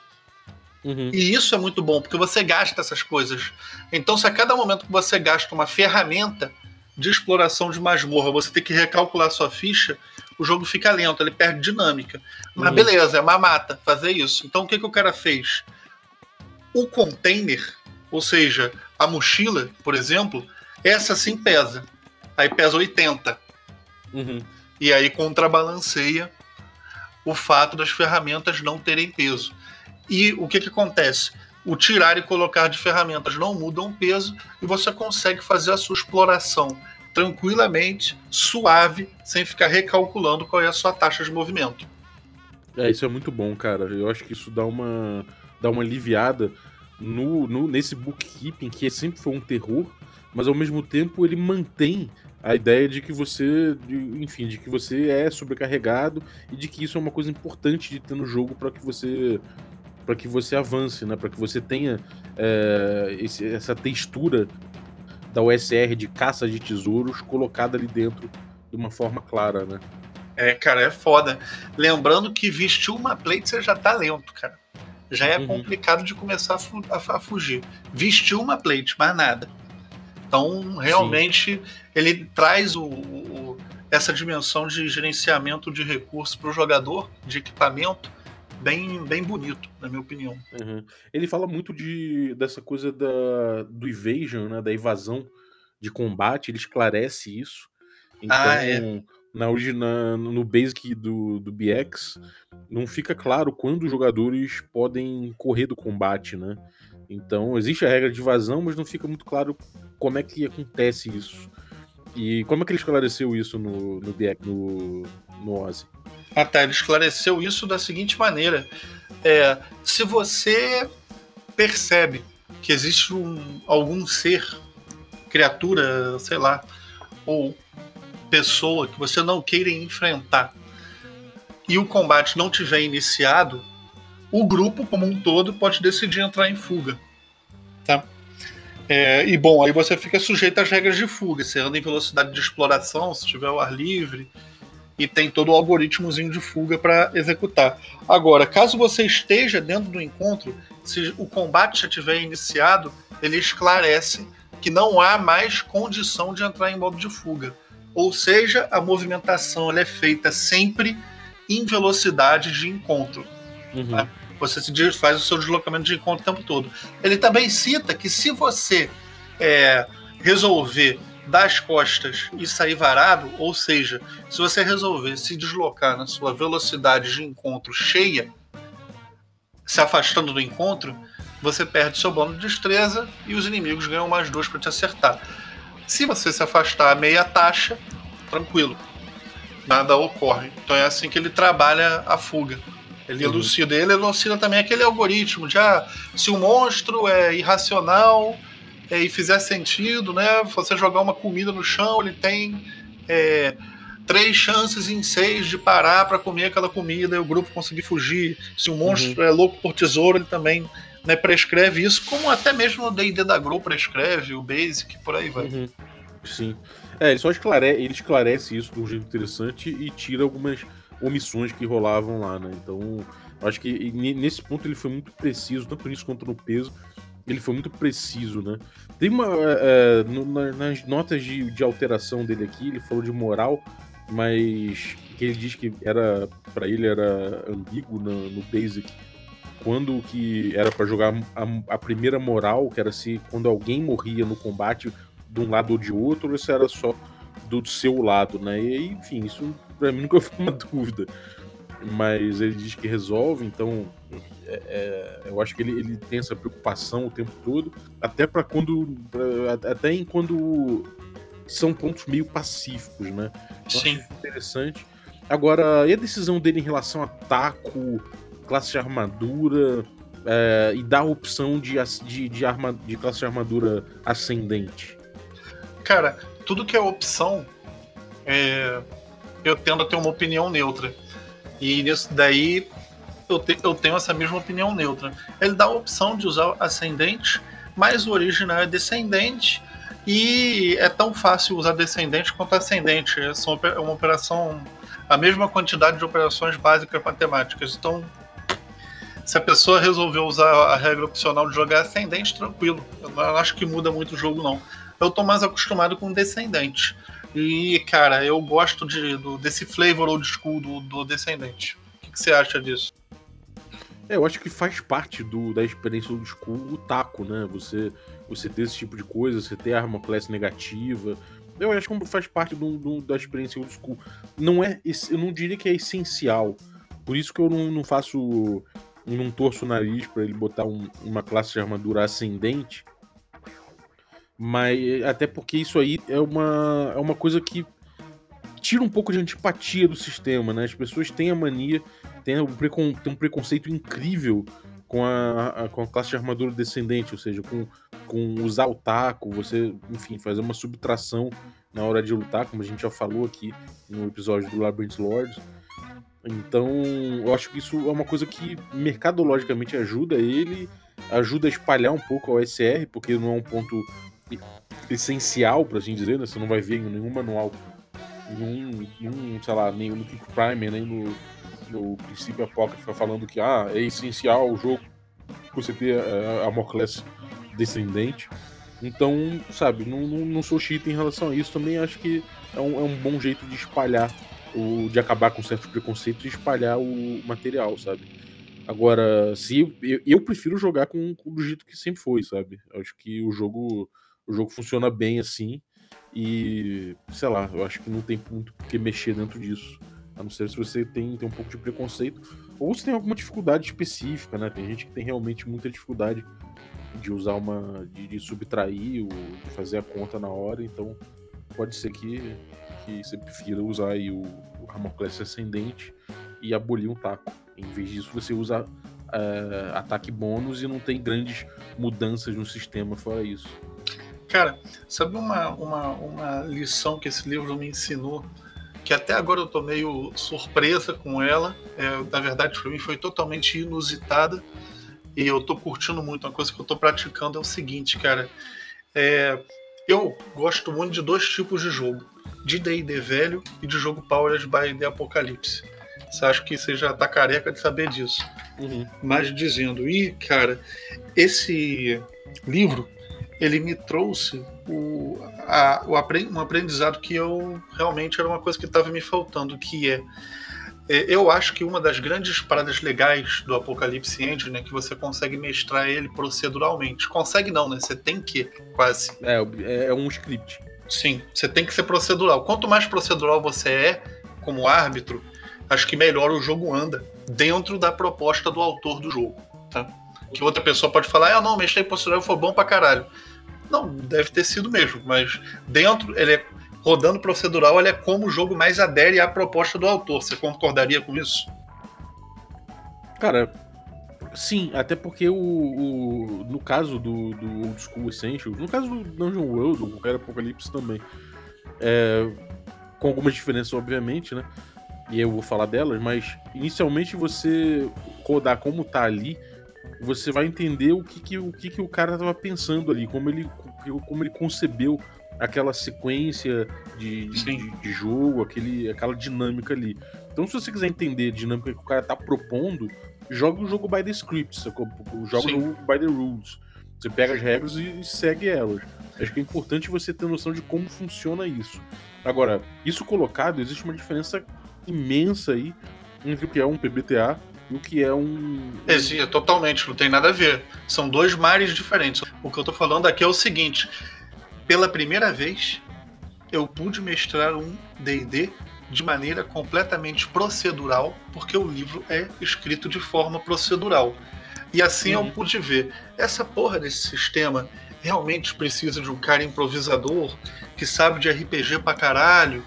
Uhum. E isso é muito bom, porque você gasta essas coisas. Então, se a cada momento que você gasta uma ferramenta de exploração de masmorra, você tem que recalcular sua ficha, o jogo fica lento, ele perde dinâmica. Mas uhum. beleza, é uma mata fazer isso. Então, o que, que o cara fez? O container, ou seja, a mochila, por exemplo, essa sim pesa. Aí pesa 80. Uhum. E aí contrabalanceia o fato das ferramentas não terem peso. E o que, que acontece? O tirar e colocar de ferramentas não mudam o peso e você consegue fazer a sua exploração tranquilamente, suave, sem ficar recalculando qual é a sua taxa de movimento. É, isso é muito bom, cara. Eu acho que isso dá uma, dá uma aliviada no, no, nesse bookkeeping, que sempre foi um terror, mas ao mesmo tempo ele mantém a ideia de que você, de, enfim, de que você é sobrecarregado e de que isso é uma coisa importante de ter no jogo para que você para que você avance, né? Para que você tenha é, esse, essa textura da USR de caça de tesouros colocada ali dentro de uma forma clara, né? É, cara, é foda. Lembrando que vestir uma plate você já tá lento, cara. já é Uhum. complicado de começar a, fu- a- fugir. Vestiu uma plate, mais nada. Então, realmente, ele traz o- o- essa dimensão de gerenciamento de recursos para o jogador, de equipamento, bem, bem bonito, na minha opinião. Uhum. Ele fala muito de, dessa coisa da, do evasion, né? Da evasão de combate, ele esclarece isso. Então, Ah, é. na, origi- na- no basic do, do BX, não fica claro quando os jogadores podem correr do combate, né? Então, existe a regra de evasão, mas não fica muito claro como é que acontece isso. E como é que ele esclareceu isso no, no no, no Ozzy? Ah, tá. Ele esclareceu isso da seguinte maneira: é, se você percebe que existe um- algum ser, criatura, sei lá, ou pessoa que você não queira enfrentar e o combate não tiver iniciado, o grupo como um todo pode decidir entrar em fuga. Tá? É, e bom, aí você fica sujeito às regras de fuga. Você anda em velocidade de exploração, se tiver o ar livre, e tem todo o algoritmozinho de fuga para executar. Agora, caso você esteja dentro do encontro, se o combate já tiver iniciado, ele esclarece que não há mais condição de entrar em modo de fuga. Ou seja, a movimentação é feita sempre em velocidade de encontro. Uhum. Ah. Você faz o seu deslocamento de encontro o tempo todo. Ele também cita que se você é, resolver dar as costas e sair varado, ou seja, se você resolver se deslocar na sua velocidade de encontro cheia, se afastando do encontro, você perde seu bônus de destreza e os inimigos ganham mais dois para te acertar. Se você se afastar a meia taxa, tranquilo, nada ocorre. Então é assim que ele trabalha a fuga. Ele Uhum. elucida. Ele elucida também aquele algoritmo de ah, se o monstro é irracional é, e fizer sentido, né? Você jogar uma comida no chão, ele tem é, três chances em seis de parar para comer aquela comida e o grupo conseguir fugir. Se o monstro é louco por tesouro, ele também né, prescreve isso, como até mesmo o D&D da Grow prescreve, o Basic, por aí vai. Uhum. Sim. É, ele só esclarece, ele esclarece isso de um jeito interessante e tira algumas omissões que rolavam lá, né? Então, acho que ne- nesse ponto ele foi muito preciso, tanto nisso quanto no peso. Ele foi muito preciso, né? Tem uma. é, é, no- na- nas notas de, de alteração dele aqui, ele falou de moral, mas que ele diz que era. para ele era ambíguo no, no Basic. Quando que era pra jogar a, a primeira moral, que era se quando alguém morria no combate de um lado ou de outro, ou isso era só do seu lado, né? E enfim, isso pra mim nunca <laughs> foi uma dúvida. Mas ele diz que resolve, então é- é, eu acho que ele, ele tem essa preocupação o tempo todo, até para quando. pra- até em quando são pontos meio pacíficos, né? Eu Sim. acho interessante. Agora, e a decisão dele em relação a taco, classe de armadura é, e dar a opção de, de, de, arma, de classe de armadura ascendente? Cara, tudo que é opção, é, eu tendo a ter uma opinião neutra. E nisso daí eu, te- eu tenho essa mesma opinião neutra. Ele dá a opção de usar ascendente, mas o original é descendente. E é tão fácil usar descendente quanto ascendente. É uma operação. A mesma quantidade de operações básicas matemáticas. Então, se a pessoa resolveu usar a regra opcional de jogar ascendente, tranquilo. Eu não acho que muda muito o jogo, não eu tô mais acostumado com Descendente. E, cara, eu gosto de, do- desse flavor old school do, do Descendente. O que, você acha disso? É, eu acho que faz parte do, da experiência do school o taco, né? Você, você ter esse tipo de coisa, você ter arma classe negativa. Eu acho que faz parte do, do- da experiência old school. Não é, eu não diria que é essencial. Por isso que eu não, não faço. Não torço o nariz pra ele botar um- uma classe de armadura ascendente. Mas até porque isso aí é uma, é uma coisa que tira um pouco de antipatia do sistema, né? As pessoas têm a mania tem um, precon- tem um preconceito incrível com a, a- com a classe de armadura descendente, ou seja, com, com usar o taco, você, enfim, fazer uma subtração na hora de lutar, como a gente já falou aqui no episódio do Labyrinth Lords. Então, eu acho que isso é uma coisa que mercadologicamente ajuda ele, ajuda a espalhar um pouco a OSR, porque não é um ponto essencial, pra assim dizer, né? Você não vai ver em nenhum manual, nenhum, nenhum sei lá, nem no Kick Primer, nem no, no princípio apócrifo falando que ah, é essencial o jogo você ter a, a Morcless descendente. Então, sabe, não, não, não sou chita em relação a isso. Também acho que é um, é um bom jeito de espalhar, o, de acabar com certos preconceitos e espalhar o material, sabe? Agora, se eu, eu prefiro jogar com, com do jeito que sempre foi, sabe? Acho que o jogo o jogo funciona bem assim e sei lá, eu acho que não tem muito que mexer dentro disso. A não ser se você tem, tem um pouco de preconceito ou se tem alguma dificuldade específica, né? Tem gente que tem realmente muita dificuldade de usar uma. de, de subtrair ou de fazer a conta na hora, então pode ser que, que você prefira usar aí o, o Ramoclés ascendente e abolir um taco. Em vez disso, você usa uh, ataque bônus e não tem grandes mudanças no sistema fora isso. Cara, sabe uma, uma, uma lição que esse livro me ensinou? Que até agora eu tô meio surpresa com ela. É, na verdade, para mim foi totalmente inusitada e eu tô curtindo muito. Uma coisa que eu tô praticando é o seguinte, cara. É, eu gosto muito de dois tipos de jogo: de DD velho e de jogo Powered by the Apocalipse. Você acha que você já tá careca de saber disso. Uhum. Mas dizendo, e cara, esse livro ele me trouxe o, a, o, um aprendizado que eu realmente era uma coisa que estava me faltando, que é é, eu acho que uma das grandes paradas legais do Apocalipse Engine é que você consegue mestrar ele proceduralmente. Consegue não, né? Você tem que, quase. É, é um script. Sim, você tem que ser procedural. Quanto mais procedural você é como árbitro, acho que melhor o jogo anda dentro da proposta do autor do jogo, tá? Que outra pessoa pode falar, ah, não, mexer em procedural foi bom pra caralho. Não, deve ter sido mesmo, mas dentro ele é rodando procedural é como o jogo mais adere à proposta do autor. Você concordaria com isso? Cara, sim, até porque o, o no caso do, do Old School Essentials, no caso do Dungeon World, ou qualquer Apocalipse também, é, com algumas diferenças, obviamente, né? E eu vou falar delas, mas inicialmente você rodar como tá ali, você vai entender o que, que o que, que o cara tava pensando ali, como ele, como ele concebeu aquela sequência de, de, de, jogo, aquele, aquela dinâmica ali. Então, se você quiser entender a dinâmica que o cara tá propondo, joga o jogo by the script, joga o jogo by the rules. Você pega as regras e segue elas. Acho que é importante você ter noção de como funciona isso. Agora, isso colocado, existe uma diferença imensa aí entre o que é um PBTA e o que é um. Existe, totalmente, não tem nada a ver. São dois mares diferentes. O que eu tô falando aqui é o seguinte: pela primeira vez, eu pude mestrar um D&D de maneira completamente procedural, porque o livro é escrito de forma procedural. E assim uhum. eu pude ver, essa porra desse sistema realmente precisa de um cara improvisador, que sabe de RPG pra caralho,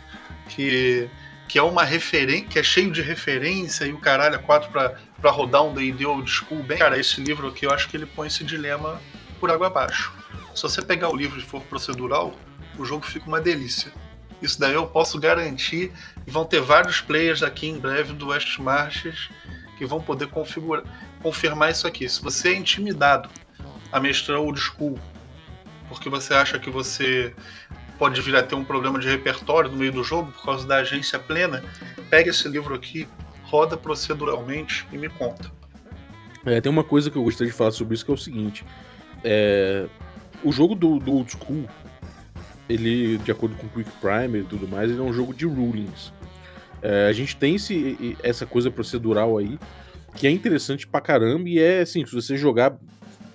que, que é uma referência, que é cheio de referência e o caralho é quatro pra, pra rodar um D&D old school bem. Cara, esse livro aqui eu acho que ele põe esse dilema por água abaixo. Se você pegar o livro e for procedural, o jogo fica uma delícia. Isso daí eu posso garantir. E vão ter vários players aqui em breve do West Marches que vão poder configurar, confirmar isso aqui. Se você é intimidado a mestrar old school, porque você acha que você pode vir a ter um problema de repertório no meio do jogo por causa da agência plena, pega esse livro aqui, roda proceduralmente e me conta. É, tem uma coisa que eu gostaria de falar sobre isso que é o seguinte. É, o jogo do, do Old School, ele, de acordo com o Quick Primer e tudo mais, ele é um jogo de rulings. É, a gente tem esse, essa coisa procedural aí, que é interessante pra caramba, e é assim, se você jogar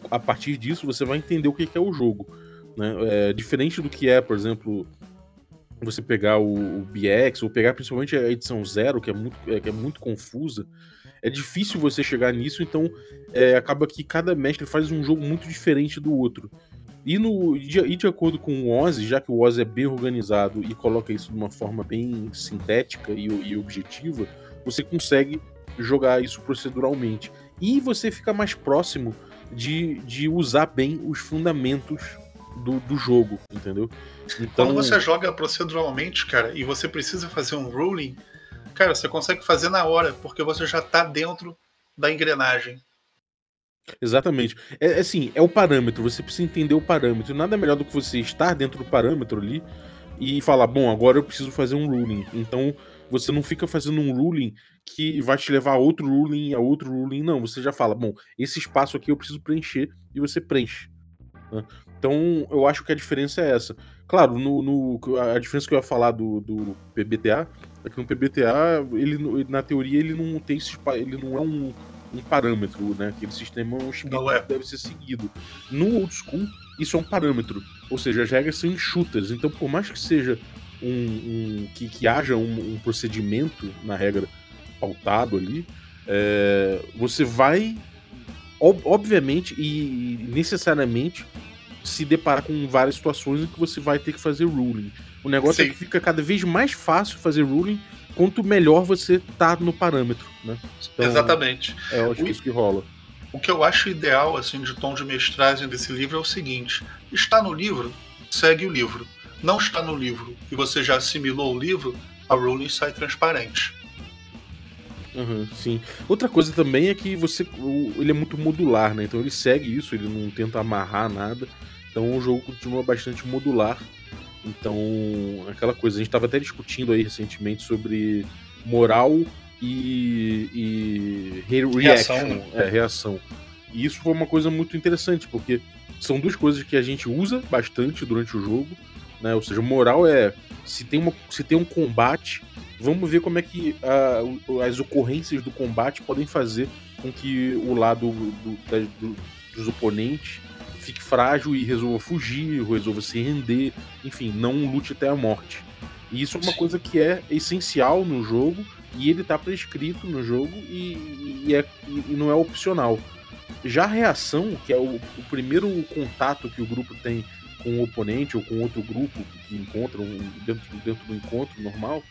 a partir disso, você vai entender o que é o jogo. Né? É, diferente do que é, por exemplo, você pegar o, o BX, ou pegar principalmente a edição zero, que é muito, é, que é muito confusa, é difícil você chegar nisso, então é, acaba que cada mestre faz um jogo muito diferente do outro. E, no, de, e de acordo com o Ozzy, já que o Ozzy é bem organizado e coloca isso de uma forma bem sintética e, e objetiva, você consegue jogar isso proceduralmente. E você fica mais próximo de, de usar bem os fundamentos do, do jogo, entendeu? Então... Quando você joga proceduralmente, cara, e você precisa fazer um ruling, cara, você consegue fazer na hora, porque você já tá dentro da engrenagem. Exatamente. É, é assim, é o parâmetro, você precisa entender o parâmetro. Nada melhor do que você estar dentro do parâmetro ali e falar, bom, agora eu preciso fazer um ruling. Então, você não fica fazendo um ruling que vai te levar a outro ruling, a outro ruling, não. Você já fala, bom, esse espaço aqui eu preciso preencher e você preenche. Né? Então, eu acho que a diferença é essa. Claro, no, no, a diferença que eu ia falar do, do PBTA é que no PBTA, ele, na teoria, ele não tem ele não é um, um parâmetro, né? Aquele sistema é um Não é. que deve ser seguido. No old school, isso é um parâmetro. Ou seja, as regras são enxutas. Então, por mais que seja um. um que, que haja um, um procedimento na regra pautado ali, é, você vai, ob, obviamente e necessariamente, se deparar com várias situações em que você vai ter que fazer ruling. O negócio é Sim. que fica cada vez mais fácil fazer ruling quanto melhor você tá no parâmetro, né? Então, Exatamente. É, eu acho que Ui. isso que rola. O que eu acho ideal, assim, de tom de mestragem desse livro é o seguinte: está no livro, segue o livro. Não está no livro e você já assimilou o livro, a ruling sai transparente. Uhum, sim. Outra coisa também é que você. ele é muito modular, né? Então ele segue isso, ele não tenta amarrar nada. Então o jogo continua bastante modular. Então, aquela coisa, a gente estava até discutindo aí recentemente sobre moral e, e re- Reação, reaction, né? é, reação. E isso foi uma coisa muito interessante, porque são duas coisas que a gente usa bastante durante o jogo, né? Ou seja, moral é se tem, uma, se tem um combate, vamos ver como é que ah, o- as ocorrências do combate podem fazer com que o lado do- do- dos oponentes fique frágil e resolva fugir, resolva se render, enfim, não lute até a morte. E isso é uma coisa que é essencial no jogo e ele tá prescrito no jogo e, e é, e não é opcional. Já a reação, que é o, o primeiro contato que o grupo tem com o oponente ou com outro grupo que encontram dentro, dentro do encontro normal,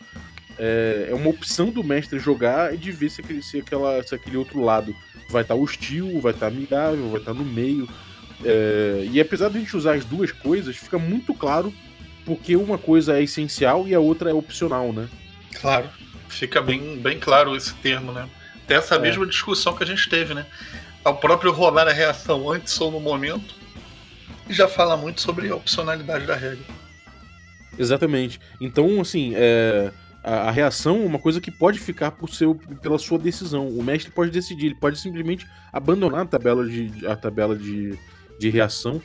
é, é uma opção do mestre jogar e de ver se aquele, se aquela, se aquele outro lado vai estar hostil, vai estar amigável, vai estar no meio. É, e apesar de a gente usar as duas coisas, fica muito claro porque uma coisa é essencial e a outra é opcional, né? Claro. Fica bem, bem claro esse termo, né? Até essa É. mesma discussão que a gente teve, né? Ao próprio rolar a reação antes ou no momento, já fala muito sobre a opcionalidade da regra. Exatamente. Então, assim, é, a, a reação é uma coisa que pode ficar por seu, pela sua decisão. O mestre pode decidir, ele pode simplesmente abandonar a tabela de, a tabela de, de reação,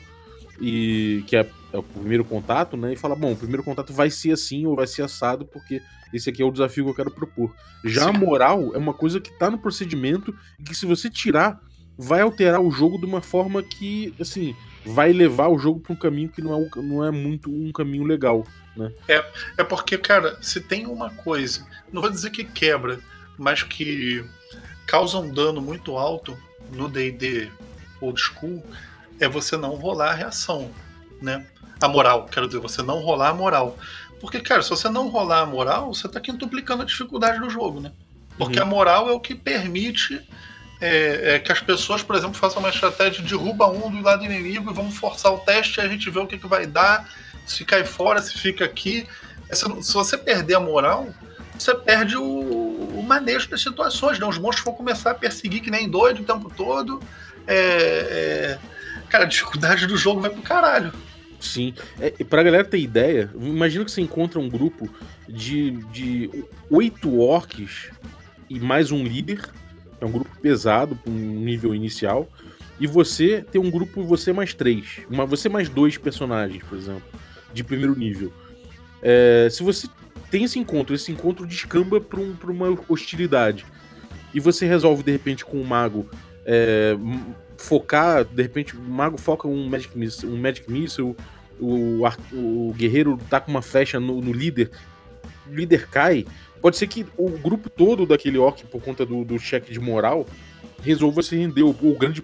e que é, é o primeiro contato, né? E falar, bom, o primeiro contato vai ser assim ou vai ser assado, porque esse aqui é o desafio que eu quero propor. Já a moral é uma coisa que tá no procedimento e que se você tirar, vai alterar o jogo de uma forma que, assim, vai levar o jogo para um caminho que não é, não é muito um caminho legal. É porque, cara, se tem uma coisa, não vou dizer que quebra, mas que causa um dano muito alto no D&D old school, é você não rolar a reação, né? A moral, quero dizer, você não rolar a moral. Porque, cara, se você não rolar a moral, você tá quintuplicando a dificuldade do jogo, né? Porque Uhum. a moral é o que permite é, é, que as pessoas, por exemplo, façam uma estratégia de derruba um do lado inimigo e vamos forçar o teste e a gente vê o que, que vai dar, se cai fora, se fica aqui. Se você perder a moral, você perde o, o manejo das situações, né? Os monstros vão começar a perseguir que nem doido o tempo todo. É, é, Cara, a dificuldade do jogo vai pro caralho. Sim. É, pra galera ter ideia, imagina que você encontra um grupo de, de oito orcs e mais um líder. É um grupo pesado, um nível inicial. E você tem um grupo, você mais três. Uma, você mais dois personagens, por exemplo, de primeiro nível. É, se você tem esse encontro, esse encontro descamba pra, um, uma hostilidade. E você resolve, de repente, com o mago é, focar, de repente, o mago foca um Magic Missile, um Magic Missile o, ar- o guerreiro tá com uma flecha no, no líder, o líder cai. Pode ser que o grupo todo daquele orc, por conta do, do cheque de moral, resolva se render, ou, ou grande,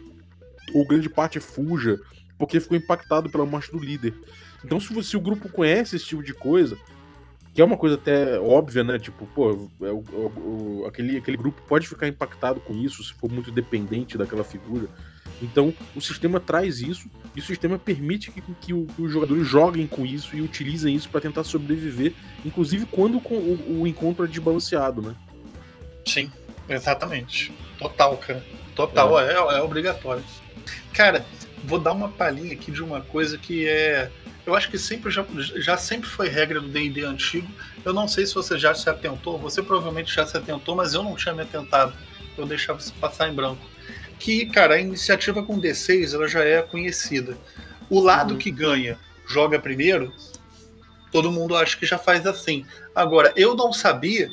ou grande parte fuja, porque ficou impactado pela morte do líder. Então, se, se o grupo conhece esse tipo de coisa, que é uma coisa até óbvia, né? Tipo, pô, é o- o- o- aquele, aquele grupo pode ficar impactado com isso se for muito dependente daquela figura. Então, o sistema traz isso e o sistema permite que, que o- que os jogadores joguem com isso e utilizem isso para tentar sobreviver, inclusive quando o, o encontro é desbalanceado, né? Sim, exatamente. Total, cara. Total, é, é obrigatório. Cara, vou dar uma palhinha aqui de uma coisa que é, eu acho que sempre já, já sempre foi regra do D&D antigo. Eu não sei se você já se atentou, você provavelmente já se atentou, mas eu não tinha me atentado. Eu deixava isso passar em branco. Que, cara, a iniciativa com D6 ela já é conhecida. O lado Uhum. que ganha joga primeiro, todo mundo acha que já faz assim. Agora, eu não sabia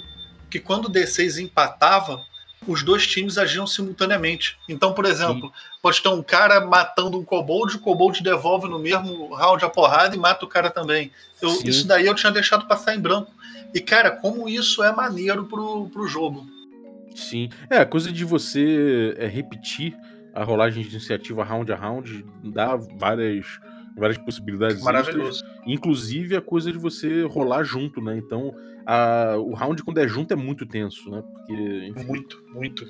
que quando o D6 empatava, os dois times agiam simultaneamente. Então, por exemplo, pode ter um cara matando um kobold, o kobold devolve no mesmo round a porrada e mata o cara também. Eu- Sim. isso daí eu tinha deixado passar em branco. E, cara, como isso é maneiro pro, pro jogo. Sim. É, a coisa de você é, repetir a rolagem de iniciativa round a round dá várias, várias possibilidades. extras. Maravilhoso. Inclusive a coisa de você rolar junto, né? Então, a- o round quando é junto é muito tenso, né? Porque, enfim. Muito, muito.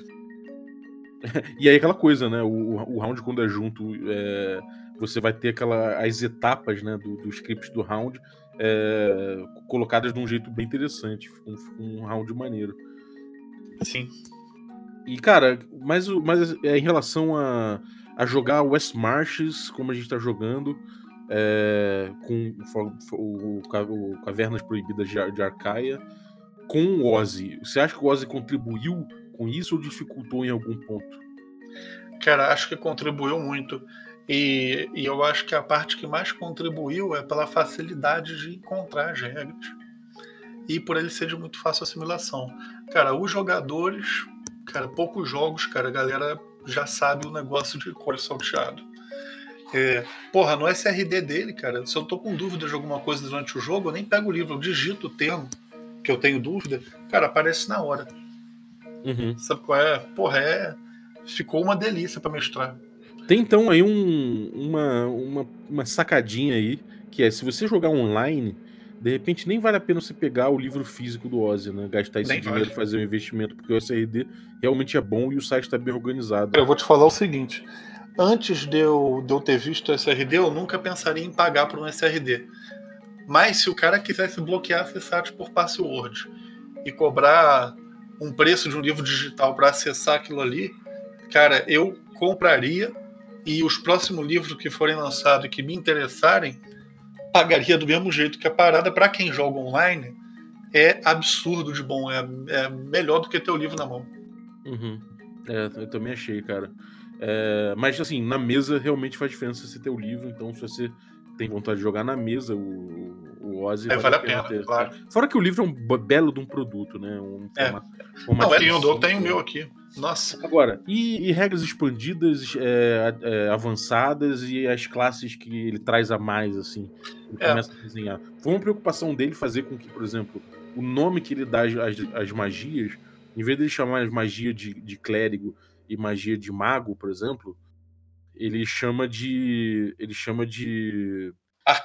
<laughs> E aí aquela coisa, né? O, o round quando é junto, é, você vai ter aquela, as etapas né, do, do script do round é, colocadas de um jeito bem interessante. Um, um round maneiro. Sim. E, cara, mas, mas é, em relação a, a jogar West Marches, como a gente tá jogando, é, com o o, o Ca- o Cavernas Proibidas de, de Arcaia, com o Ozzy, você acha que o Ozzy contribuiu com isso ou dificultou em algum ponto? Cara, acho que contribuiu muito. E, e eu acho que a parte que mais contribuiu é pela facilidade de encontrar as regras. E por ele ser de muito fácil assimilação. Cara, os jogadores, cara, poucos jogos, cara, a galera já sabe o negócio de cor salteado. É, porra, no SRD dele, cara, se eu tô com dúvida de alguma coisa durante o jogo, eu nem pego o livro, eu digito o termo que eu tenho dúvida, cara, aparece na hora. Uhum. Sabe qual é? Porra, é. Ficou uma delícia pra mestrar. Tem então aí um- uma, uma, uma sacadinha aí, que é se você jogar online, de repente nem vale a pena você pegar o livro físico do Ozzy, né? Gastar esse Nem dinheiro vale. e fazer um investimento, porque o SRD realmente é bom e o site tá bem organizado. Eu vou te falar o seguinte: antes de eu, de eu ter visto o SRD, eu nunca pensaria em pagar por um SRD. Mas se o cara quisesse bloquear esse site por password e cobrar um preço de um livro digital para acessar aquilo ali, cara, eu compraria e os próximos livros que forem lançados e que me interessarem, pagaria do mesmo jeito que a parada para quem joga online é absurdo de bom, é, é melhor do que ter o livro na mão. Uhum. É, eu também achei, cara. É, mas assim, na mesa realmente faz diferença você ter o livro, então se você tem vontade de jogar na mesa, o, o Ozzy É, vale a pena, claro. Fora que o livro é um be- belo de um produto, né? Um É. formato, Não, é lindo, eu tenho o meu aqui. Nossa, Agora, e, e regras expandidas, é, é, avançadas e as classes que ele traz a mais, assim, ele É. começa a desenhar. Foi uma preocupação dele fazer com que, por exemplo, o nome que ele dá às, às- magias, em vez dele chamar as magia de, de clérigo e magia de mago, por exemplo, ele chama de. ele chama de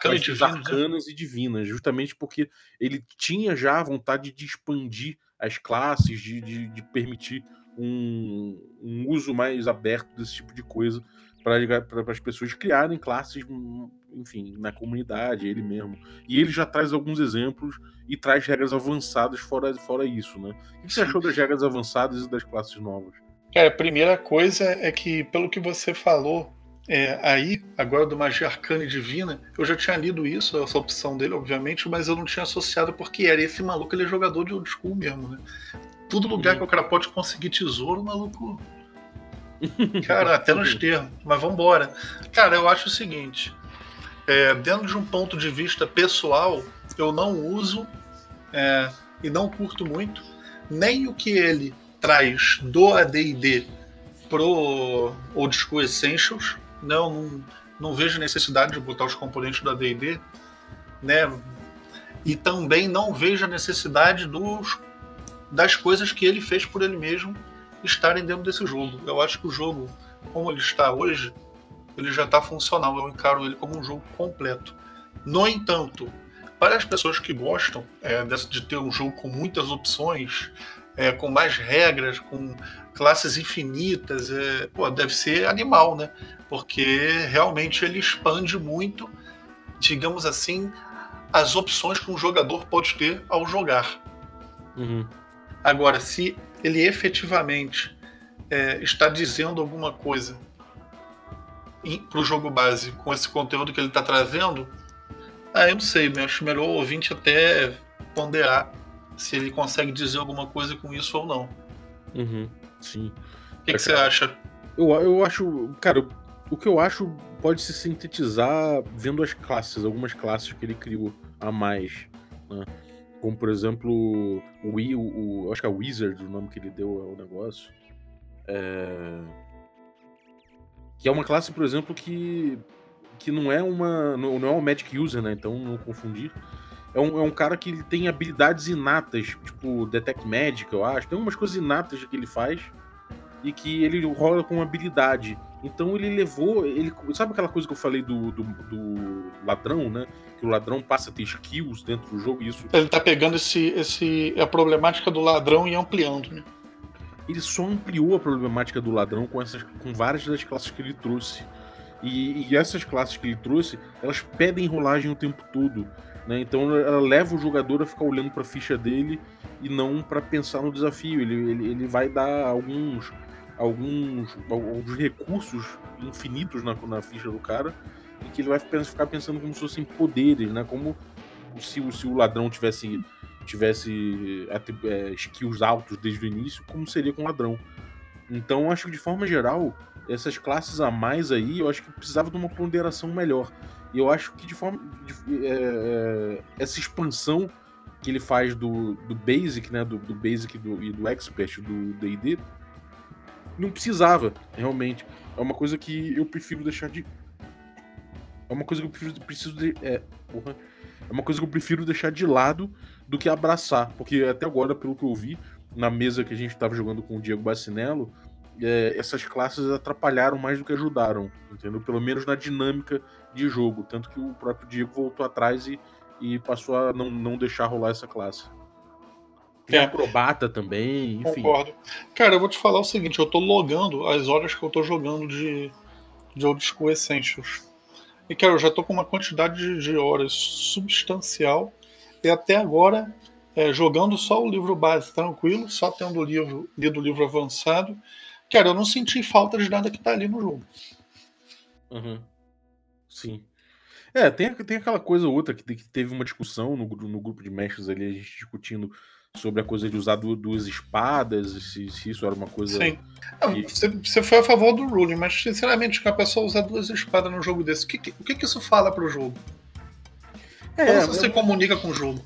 magias divino. né? arcanas e divinas, justamente porque ele tinha já a vontade de expandir as classes, de, de, de permitir um, um uso mais aberto desse tipo de coisa para as pessoas criarem classes, hum, enfim, na comunidade, ele mesmo. E ele já traz alguns exemplos e traz regras avançadas fora, fora isso, né? O que você achou das regras avançadas e das classes novas? Cara, a primeira coisa é que, pelo que você falou, é, aí, agora do Magia Arcana e Divina, eu já tinha lido isso, essa opção dele, obviamente, mas eu não tinha associado porque era esse maluco, ele é jogador de old school mesmo, né? Todo lugar Uhum. que o cara pode conseguir tesouro, o maluco. <laughs> Cara, até nos termos. Mas vambora. Cara, eu acho o seguinte: é, dentro de um ponto de vista pessoal, eu não uso é, e não curto muito nem o que ele traz do AD&D pro Old School Essentials. Não, não, não vejo necessidade de botar os componentes do AD&D, né? E também não vejo a necessidade dos, das coisas que ele fez por ele mesmo estarem dentro desse jogo. Eu acho que o jogo, como ele está hoje, ele já está funcional. Eu encaro ele como um jogo completo. No entanto, para as pessoas que gostam é, de ter um jogo com muitas opções, é, com mais regras, com classes infinitas, é, pô, deve ser animal, né? Porque realmente ele expande muito, digamos assim, as opções que um jogador pode ter ao jogar. Uhum. Agora, se ele efetivamente é, está dizendo alguma coisa para o jogo base com esse conteúdo que ele está trazendo, Ah, eu não sei, acho melhor o ouvinte até ponderar se ele consegue dizer alguma coisa com isso ou não. Uhum, sim. O que, que você acha? Eu, eu acho. Cara, o que eu acho pode se sintetizar vendo as classes, algumas classes que ele criou a mais. Né? Como, por exemplo, o, o, o, acho que é Wizard, o nome que ele deu ao negócio. É... Que é uma classe, por exemplo, que, que não é uma. Não, não é um Magic User, né? Então não confundir. É um, é um cara que tem habilidades inatas, tipo Detect Magic, eu acho. Tem umas coisas inatas que ele faz e que ele rola com habilidade. Então ele levou. Ele, sabe aquela coisa que eu falei do, do, do, ladrão, né? Que o ladrão passa a ter skills dentro do jogo e isso. Ele tá pegando esse, esse, a problemática do ladrão e ampliando, né? Ele só ampliou a problemática do ladrão com, essas, com várias das classes que ele trouxe. E, e essas classes que ele trouxe, elas pedem rolagem o tempo todo. Né? Então ela leva o jogador a ficar olhando para a ficha dele e não para pensar no desafio. Ele, ele, ele vai dar alguns alguns, alguns recursos infinitos na, na ficha do cara e que ele vai ficar pensando como se fossem poderes, né? Como se, se o ladrão tivesse tivesse é, skills altos desde o início, como seria com ladrão. Então, acho que de forma geral, essas classes a mais aí, eu acho que precisava de uma ponderação melhor. E eu acho que de forma. De, é, é, essa expansão que ele faz do, do Basic, né? Do, do Basic do, e do Expert do DD, não precisava, realmente. É uma coisa que eu prefiro deixar de. É uma coisa que eu prefiro, preciso de. É, porra. É uma coisa que eu prefiro deixar de lado do que abraçar. Porque até agora, pelo que eu vi, na mesa que a gente estava jogando com o Diego Bacinello, é, essas classes atrapalharam mais do que ajudaram, entendeu? Pelo menos na dinâmica de jogo. Tanto que o próprio Diego voltou atrás e, e passou a não, não deixar rolar essa classe. Tem é. acrobata também, enfim. Concordo. Cara, eu vou te falar o seguinte, eu tô logando as horas que eu tô jogando de, de Old School Essentials. E, cara, eu já tô com uma quantidade de, de horas substancial. E até agora, é, jogando só o livro base tranquilo, só tendo o livro, lido o livro avançado. Cara, eu não senti falta de nada que tá ali no jogo. Uhum. Sim. É, tem, tem aquela coisa outra que, que teve uma discussão no, no grupo de mestres ali, a gente discutindo sobre a coisa de usar duas espadas, se, se isso era uma coisa. Sim. Que... Você, você, foi a favor do ruling, mas sinceramente, que a pessoa usar duas espadas num jogo desse, o que, que, o que, que isso fala pro jogo? É, Como você é... comunica com o jogo?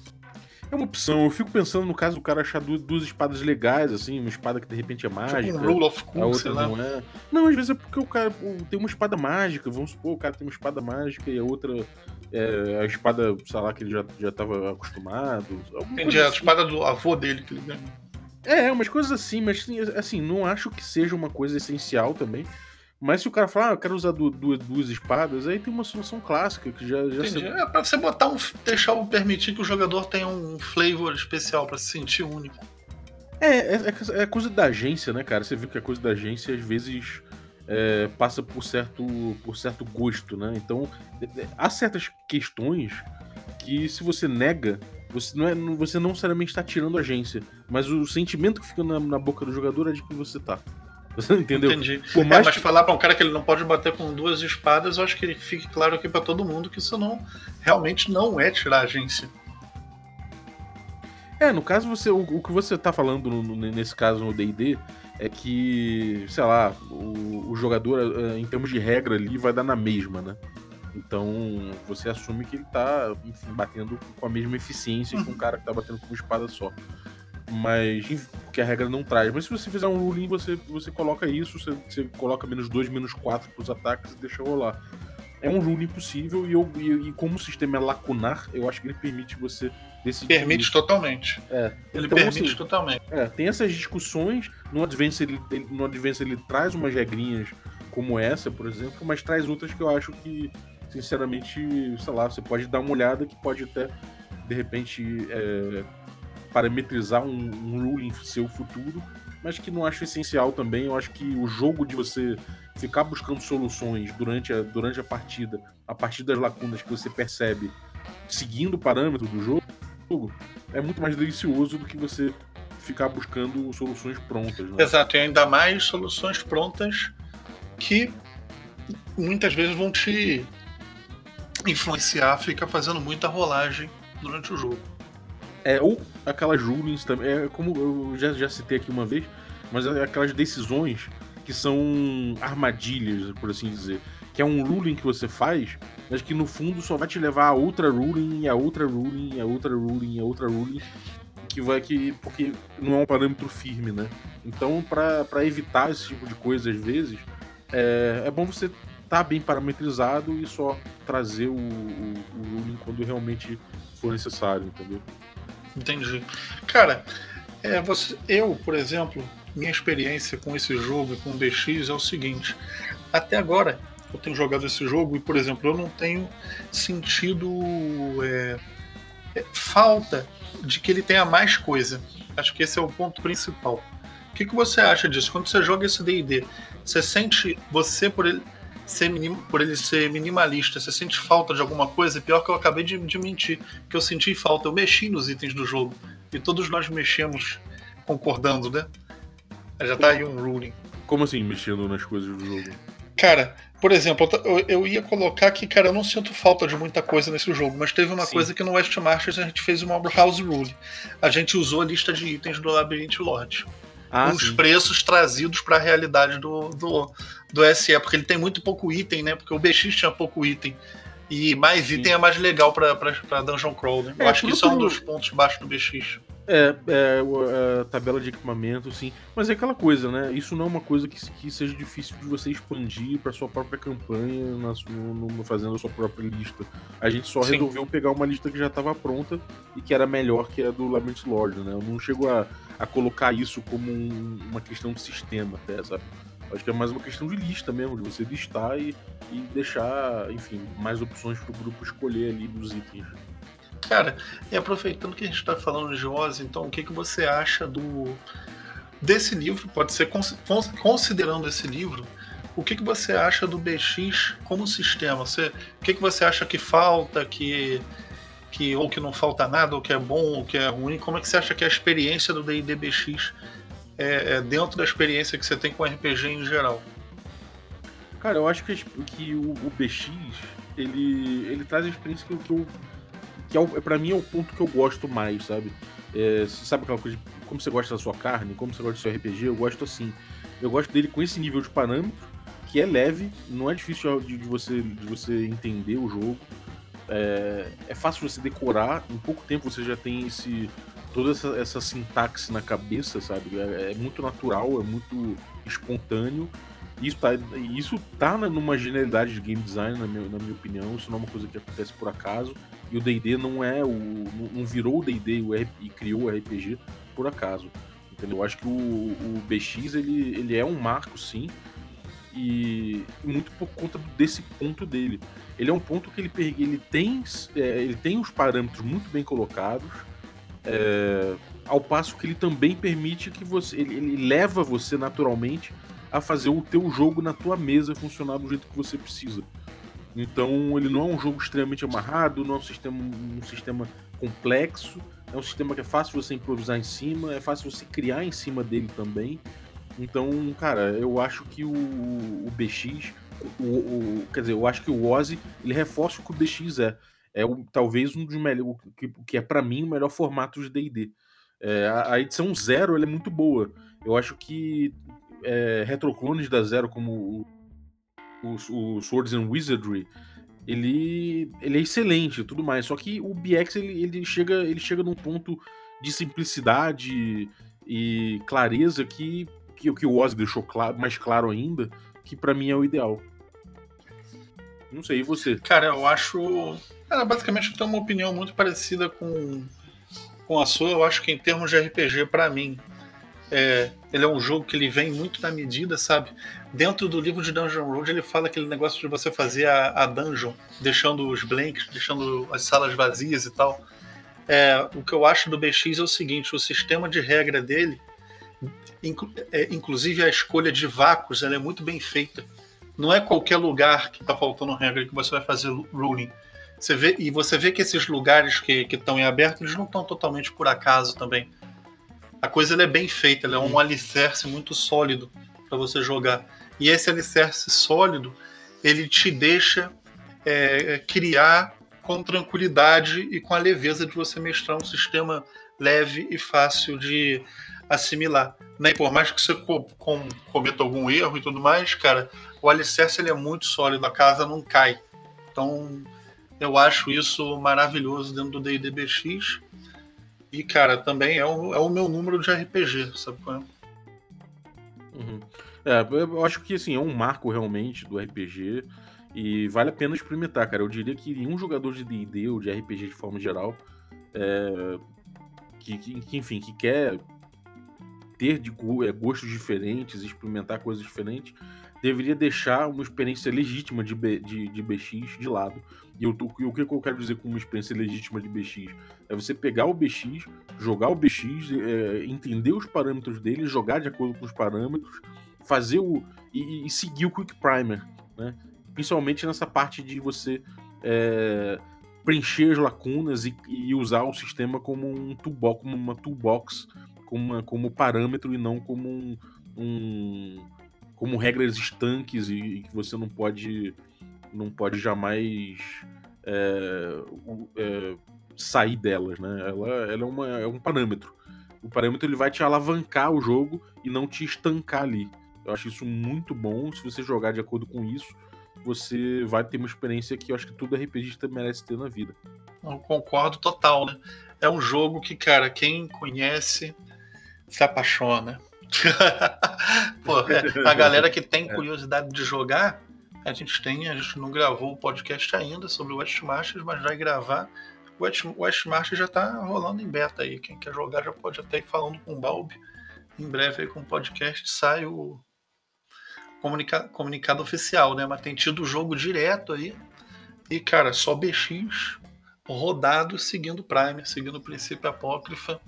É uma opção. Eu fico pensando no caso do cara achar duas, duas espadas legais, assim, uma espada que de repente é tipo mágica. Tipo um rule of cool, a outra não é. Não, às vezes é porque o cara tem uma espada mágica. Vamos supor, o cara tem uma espada mágica e a outra é, a espada, sei lá, que ele já, já tava acostumado. Entendi, assim. a espada do avô dele que ele ganhou. É, umas coisas assim, mas assim, não acho que seja uma coisa essencial também. Mas se o cara falar, ah, eu quero usar duas, duas espadas, aí tem uma solução clássica que já. já se... É pra você botar um. deixar o permitir que o jogador tenha um flavor especial para se sentir único. É, é, é, é coisa da agência, né, cara? Você viu que a coisa da agência às vezes é, passa por certo, por certo gosto, né? Então, é, é, há certas questões que se você nega, você não, é, você não necessariamente está tirando a agência, mas o sentimento que fica na, na boca do jogador é de que você tá. Você <laughs> entendeu? Entendi. Por mais é, mas que... falar para um cara que ele não pode bater com duas espadas, eu acho que fique claro aqui para todo mundo que isso não realmente não é tirar a agência. É, no caso você, o, o que você tá falando no, no, nesse caso no D&D é que, sei lá, o, o, jogador, eh, em termos de regra ali, vai dar na mesma, né? Então você assume que ele tá, enfim, batendo com a mesma eficiência que um cara que tá batendo com uma espada só. Mas, porque a regra não traz. Mas se você fizer um ruling, você, você coloca isso, você, você coloca menos 2, menos 4 pros ataques e deixa rolar. É um ruling possível e, eu, e, e como o sistema é lacunar, eu acho que ele permite você decidir. Permite totalmente. É. Ele então, permite assim, totalmente. É, tem essas discussões. No Advance ele, ele, no Advance ele traz umas regrinhas como essa, por exemplo, mas traz outras que eu acho que, sinceramente, sei lá, você pode dar uma olhada que pode até, de repente, é, parametrizar um, um ruling seu futuro, mas que não acho essencial também. Eu acho que o jogo de você ficar buscando soluções durante a, durante a partida, a partir das lacunas que você percebe, seguindo o parâmetro do jogo, é muito mais delicioso do que você ficar buscando soluções prontas. Né? Exato, e ainda mais soluções prontas que muitas vezes vão te influenciar, fica fazendo muita rolagem durante o jogo. É, ou aquelas rulings também. É como eu já, já citei aqui uma vez, mas é aquelas decisões que são armadilhas, por assim dizer. Que é um ruling que você faz, mas que no fundo só vai te levar a outra ruling, a outra ruling, a outra ruling, a outra ruling. Que vai que. Porque não é um parâmetro firme, né? Então, para evitar esse tipo de coisa, às vezes, é, é bom você estar tá bem parametrizado e só trazer o, o, o ruling quando realmente for necessário, entendeu? Entendi. Cara, é, você, eu, por exemplo, minha experiência com esse jogo e com o BX é o seguinte: até agora eu tenho jogado esse jogo e, por exemplo, eu não tenho sentido é, é, falta de que ele tenha mais coisa. Acho que esse é o ponto principal. O que, que você acha disso? Quando você joga esse DD, você sente, você por ele, ser minim, por ele ser minimalista, você sente falta de alguma coisa? Pior que eu acabei de, de mentir, que eu senti falta. Eu mexi nos itens do jogo. E todos nós mexemos concordando, né? Já tá aí um ruling. Como assim, mexendo nas coisas do jogo? Cara, por exemplo, eu, eu, ia colocar que, cara, eu não sinto falta de muita coisa nesse jogo, mas teve uma Sim. coisa que no West Marches a gente fez uma House Rule. A gente usou a lista de itens do Labyrinth Lodge. Ah, os sim. preços trazidos para a realidade do, do, do SE, porque ele tem muito pouco item, né? Porque o BX tinha pouco item. E mais sim. item é mais legal para Dungeon Crawl, né? Eu é, acho que isso é um dos pontos baixos do BX. É, é, é, tabela de equipamento, sim. Mas é aquela coisa, né? Isso não é uma coisa que, que seja difícil de você expandir para sua própria campanha, na, no, no, fazendo a sua própria lista. A gente só sim. resolveu pegar uma lista que já estava pronta e que era melhor que a do Labyrinth Lord, né? Eu não chego a, a colocar isso como um, uma questão de sistema, até, sabe? Acho que é mais uma questão de lista mesmo, de você listar e, e deixar, enfim, mais opções para o grupo escolher ali dos itens. Cara, e aproveitando que a gente está falando de Oz, então o que, que você acha do desse livro? Pode ser considerando esse livro, o que, que você acha do BX como sistema? Você, o que, que você acha que falta, que, que ou que não falta nada, ou que é bom, ou que é ruim? Como é que você acha que é a experiência do D&D BX é, é dentro da experiência que você tem com RPG em geral? Cara, eu acho que, que o, o BX ele, ele traz a experiência que, que eu que é, para mim é o ponto que eu gosto mais, sabe? É, sabe aquela coisa de como você gosta da sua carne, como você gosta do seu RPG? Eu gosto assim. Eu gosto dele com esse nível de parâmetro, que é leve, não é difícil de, de você, de você entender o jogo. É, é, fácil você decorar, em pouco tempo você já tem esse toda essa, essa sintaxe na cabeça, sabe? É, é, muito natural, é muito espontâneo. Isso tá, isso tá numa genialidade de game design, na minha, na minha opinião. Isso não é uma coisa que acontece por acaso. E o D&D não é o não virou o D&D e criou o RPG por acaso. Entendeu? Eu acho que o, o BX ele, ele é um marco sim e muito por conta desse ponto dele. Ele é um ponto que ele, ele tem é, ele tem os parâmetros muito bem colocados. É, ao passo que ele também permite que você ele, ele leva você naturalmente a fazer o teu jogo na tua mesa funcionar do jeito que você precisa. Então ele não é um jogo extremamente amarrado, não é um sistema, um sistema complexo, é um sistema que é fácil você improvisar em cima, é fácil você criar em cima dele também. Então, cara, eu acho que o, o BX, o, o, quer dizer, eu acho que o Ozzy, ele reforça o que o BX é. É o, talvez um dos melhores, que, que é para mim o melhor formato de D&D. É, a, a, edição zero ela é muito boa. Eu acho que é, retroclones da zero, como o, o Swords and Wizardry, ele, ele é excelente e tudo mais. Só que o BX ele, ele, chega, ele chega num ponto de simplicidade e clareza que, que, que o Oz deixou claro, mais claro ainda, que para mim é o ideal. Não sei, e você? Cara, eu acho. Cara, basicamente eu tenho uma opinião muito parecida com, com a sua. Eu acho que em termos de RPG, para mim, é, ele é um jogo que ele vem muito na medida, sabe? Dentro do livro de Dungeon Road, ele fala aquele negócio de você fazer a, a dungeon, deixando os blanks, deixando as salas vazias e tal. É, o que eu acho do BX é o seguinte: o sistema de regra dele, inclu é, inclusive a escolha de vácuos, ela é muito bem feita. Não é qualquer lugar que está faltando regra que você vai fazer ruling. Você vê, e você vê que esses lugares que estão em aberto, eles não estão totalmente por acaso também a coisa é bem feita, ela é um alicerce muito sólido para você jogar. E esse alicerce sólido, ele te deixa é, criar com tranquilidade e com a leveza de você mestrar um sistema leve e fácil de assimilar. Né? E por mais que você co com, cometa algum erro e tudo mais, cara, o alicerce ele é muito sólido, a casa não cai. Então, eu acho isso maravilhoso dentro do D&D BX. E, cara, também é o, é o meu número de RPG, sabe qual é? Uhum. É, eu acho que, assim, é um marco realmente do RPG e vale a pena experimentar, cara. Eu diria que um jogador de D&D ou de RPG de forma geral, é, que, que, enfim, que quer ter de é, gostos diferentes, experimentar coisas diferentes, deveria deixar uma experiência legítima de, B, de, de BX de lado. E, eu, o que eu quero dizer com uma experiência legítima de BX? É você pegar o BX, jogar o BX, é, entender os parâmetros dele, jogar de acordo com os parâmetros, fazer o. e, e seguir o Quick Primer, né? Principalmente nessa parte de você é, preencher as lacunas e, e, usar o sistema como um toolbox, como uma toolbox, como, uma, como parâmetro e não como um, um como regras estanques e, e, que você não pode não pode jamais é, é, sair delas, né? Ela, ela é, uma, é um parâmetro. O parâmetro ele vai te alavancar o jogo e não te estancar ali. Eu acho isso muito bom. Se você jogar de acordo com isso, você vai ter uma experiência que eu acho que todo RPGista merece ter na vida. Eu concordo total, né? É um jogo que, cara, quem conhece se apaixona. <laughs> Pô, é, a galera que tem <laughs> é. curiosidade de jogar, a gente tem, a gente não gravou o podcast ainda sobre o West Marches, mas vai gravar. O West, West Marches já tá rolando em beta aí. Quem quer jogar já pode até ir falando com o Balbi. Em breve aí com o podcast sai o comunica, comunicado oficial, né? Mas tem tido o jogo direto aí. E, cara, só BX rodado seguindo Prime, seguindo o princípio apócrifa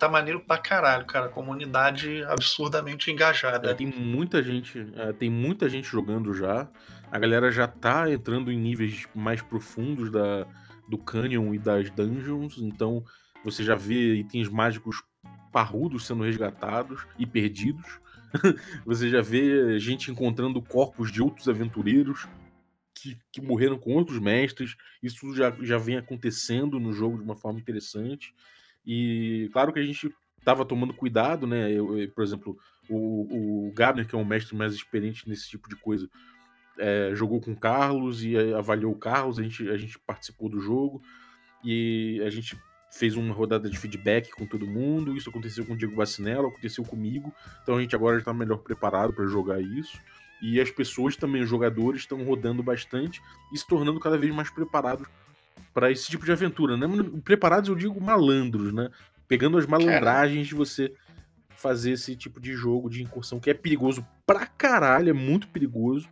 tá maneiro pra caralho, cara. Comunidade absurdamente engajada. É, tem muita gente, é, tem muita gente jogando já. A galera já tá entrando em níveis mais profundos da, do Canyon e das dungeons, então você já vê itens mágicos parrudos sendo resgatados e perdidos. <laughs> você já vê gente encontrando corpos de outros aventureiros que, que morreram com outros mestres. Isso já, já vem acontecendo no jogo de uma forma interessante. E claro que a gente estava tomando cuidado, né? Eu, eu, por exemplo, o, o Gabner, que é um mestre mais experiente nesse tipo de coisa, é, jogou com o Carlos e avaliou o Carlos, a gente, a gente participou do jogo e a gente fez uma rodada de feedback com todo mundo. Isso aconteceu com o Diego Bacinello, aconteceu comigo. Então a gente agora está melhor preparado para jogar isso. E as pessoas também, os jogadores, estão rodando bastante e se tornando cada vez mais preparados para esse tipo de aventura, né? Preparados, eu digo malandros, né? Pegando as malandragens de você fazer esse tipo de jogo de incursão que é perigoso pra caralho, é muito perigoso,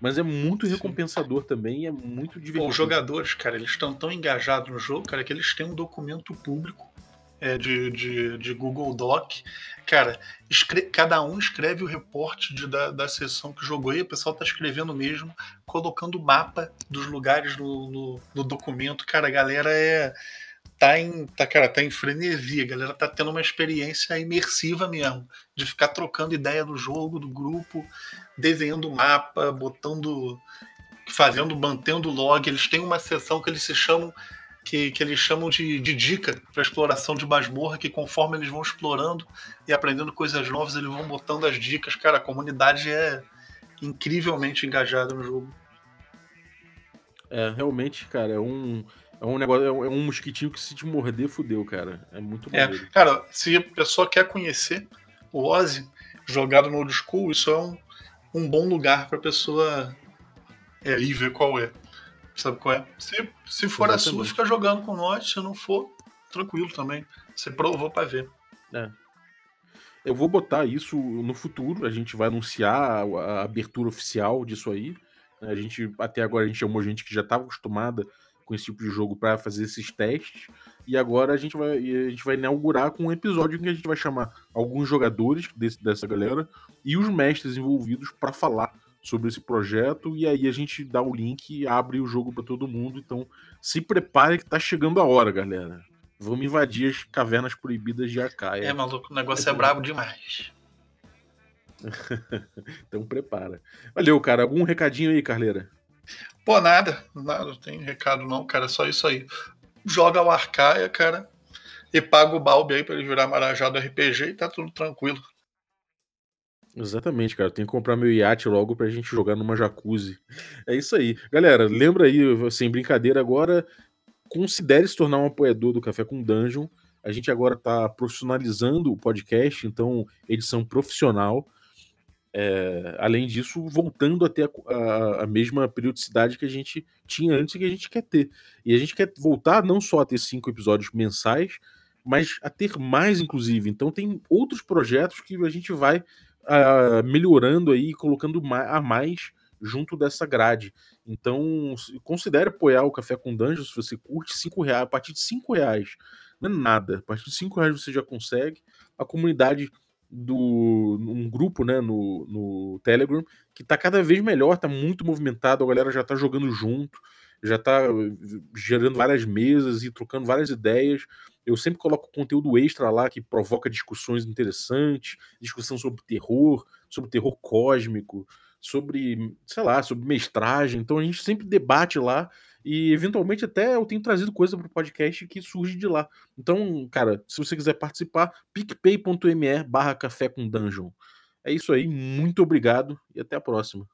mas é muito recompensador Sim. também, é muito divertido. Os jogadores, cara, eles estão tão engajados no jogo, cara, que eles têm um documento público é, de, de, de, Google Doc. Cara, cada um escreve o reporte da, da sessão que jogou e o pessoal tá escrevendo mesmo, colocando o mapa dos lugares no, no, no, documento. Cara, a galera é. Tá em, tá, cara, tá em frenesi, a galera tá tendo uma experiência imersiva mesmo, de ficar trocando ideia do jogo, do grupo, desenhando mapa, botando, fazendo, mantendo log. Eles têm uma sessão que eles se chamam que, que eles chamam de, de dica para exploração de masmorra, que conforme eles vão explorando e aprendendo coisas novas, eles vão botando as dicas. Cara, a comunidade é incrivelmente engajada no jogo. É, realmente, cara, é um, é um negócio, é um mosquitinho que se te morder, fudeu, cara. É muito bom. É, cara, se a pessoa quer conhecer o Ozzy jogado no old school, isso é um, um bom lugar pra pessoa é, ir ver qual é. Sabe qual é? Se, se for Exatamente. a sua, fica jogando com nós. Se não for, tranquilo também. Você provou para ver. É. Eu vou botar isso no futuro. A gente vai anunciar a abertura oficial disso aí. A gente, até agora, a gente chamou gente que já estava acostumada com esse tipo de jogo para fazer esses testes. E agora a gente vai, a gente vai inaugurar com um episódio em que a gente vai chamar alguns jogadores desse, dessa galera e os mestres envolvidos para falar sobre esse projeto e aí a gente dá o link e abre o jogo para todo mundo. Então se prepare que tá chegando a hora, galera. Vamos invadir as cavernas proibidas de Arcaia. É, maluco, o negócio é, é brabo demais. <laughs> então prepara. Valeu, cara. Algum recadinho aí, Carleira? Pô, nada, nada, não tem recado não, cara, só isso aí. Joga o Arcaia, cara, e paga o Balbi aí pra ele virar Marajá do RPG e tá tudo tranquilo. Exatamente, cara. Tenho que comprar meu iate logo pra gente jogar numa jacuzzi. É isso aí. Galera, lembra aí, sem brincadeira, agora considere se tornar um apoiador do Café com Dungeon. A gente agora tá profissionalizando o podcast, então edição profissional. É, além disso, voltando a ter a, a, a, mesma periodicidade que a gente tinha antes e que a gente quer ter. E a gente quer voltar não só a ter cinco episódios mensais, mas a ter mais, inclusive. Então tem outros projetos que a gente vai uh, melhorando aí, colocando a mais junto dessa grade. Então, considere apoiar o Café com Dungeons se você curte cinco reais, a partir de cinco reais. Não é nada. A partir de cinco reais você já consegue. A comunidade do um grupo né, no, no Telegram que está cada vez melhor, está muito movimentado, a galera já está jogando junto, já está gerando várias mesas e trocando várias ideias. Eu sempre coloco conteúdo extra lá que provoca discussões interessantes, discussão sobre terror, sobre terror cósmico, sobre, sei lá, sobre mestragem. Então a gente sempre debate lá e eventualmente até eu tenho trazido coisa para o podcast que surge de lá. Então, cara, se você quiser participar, picpay.me barra café com dungeon. É isso aí, muito obrigado e até a próxima.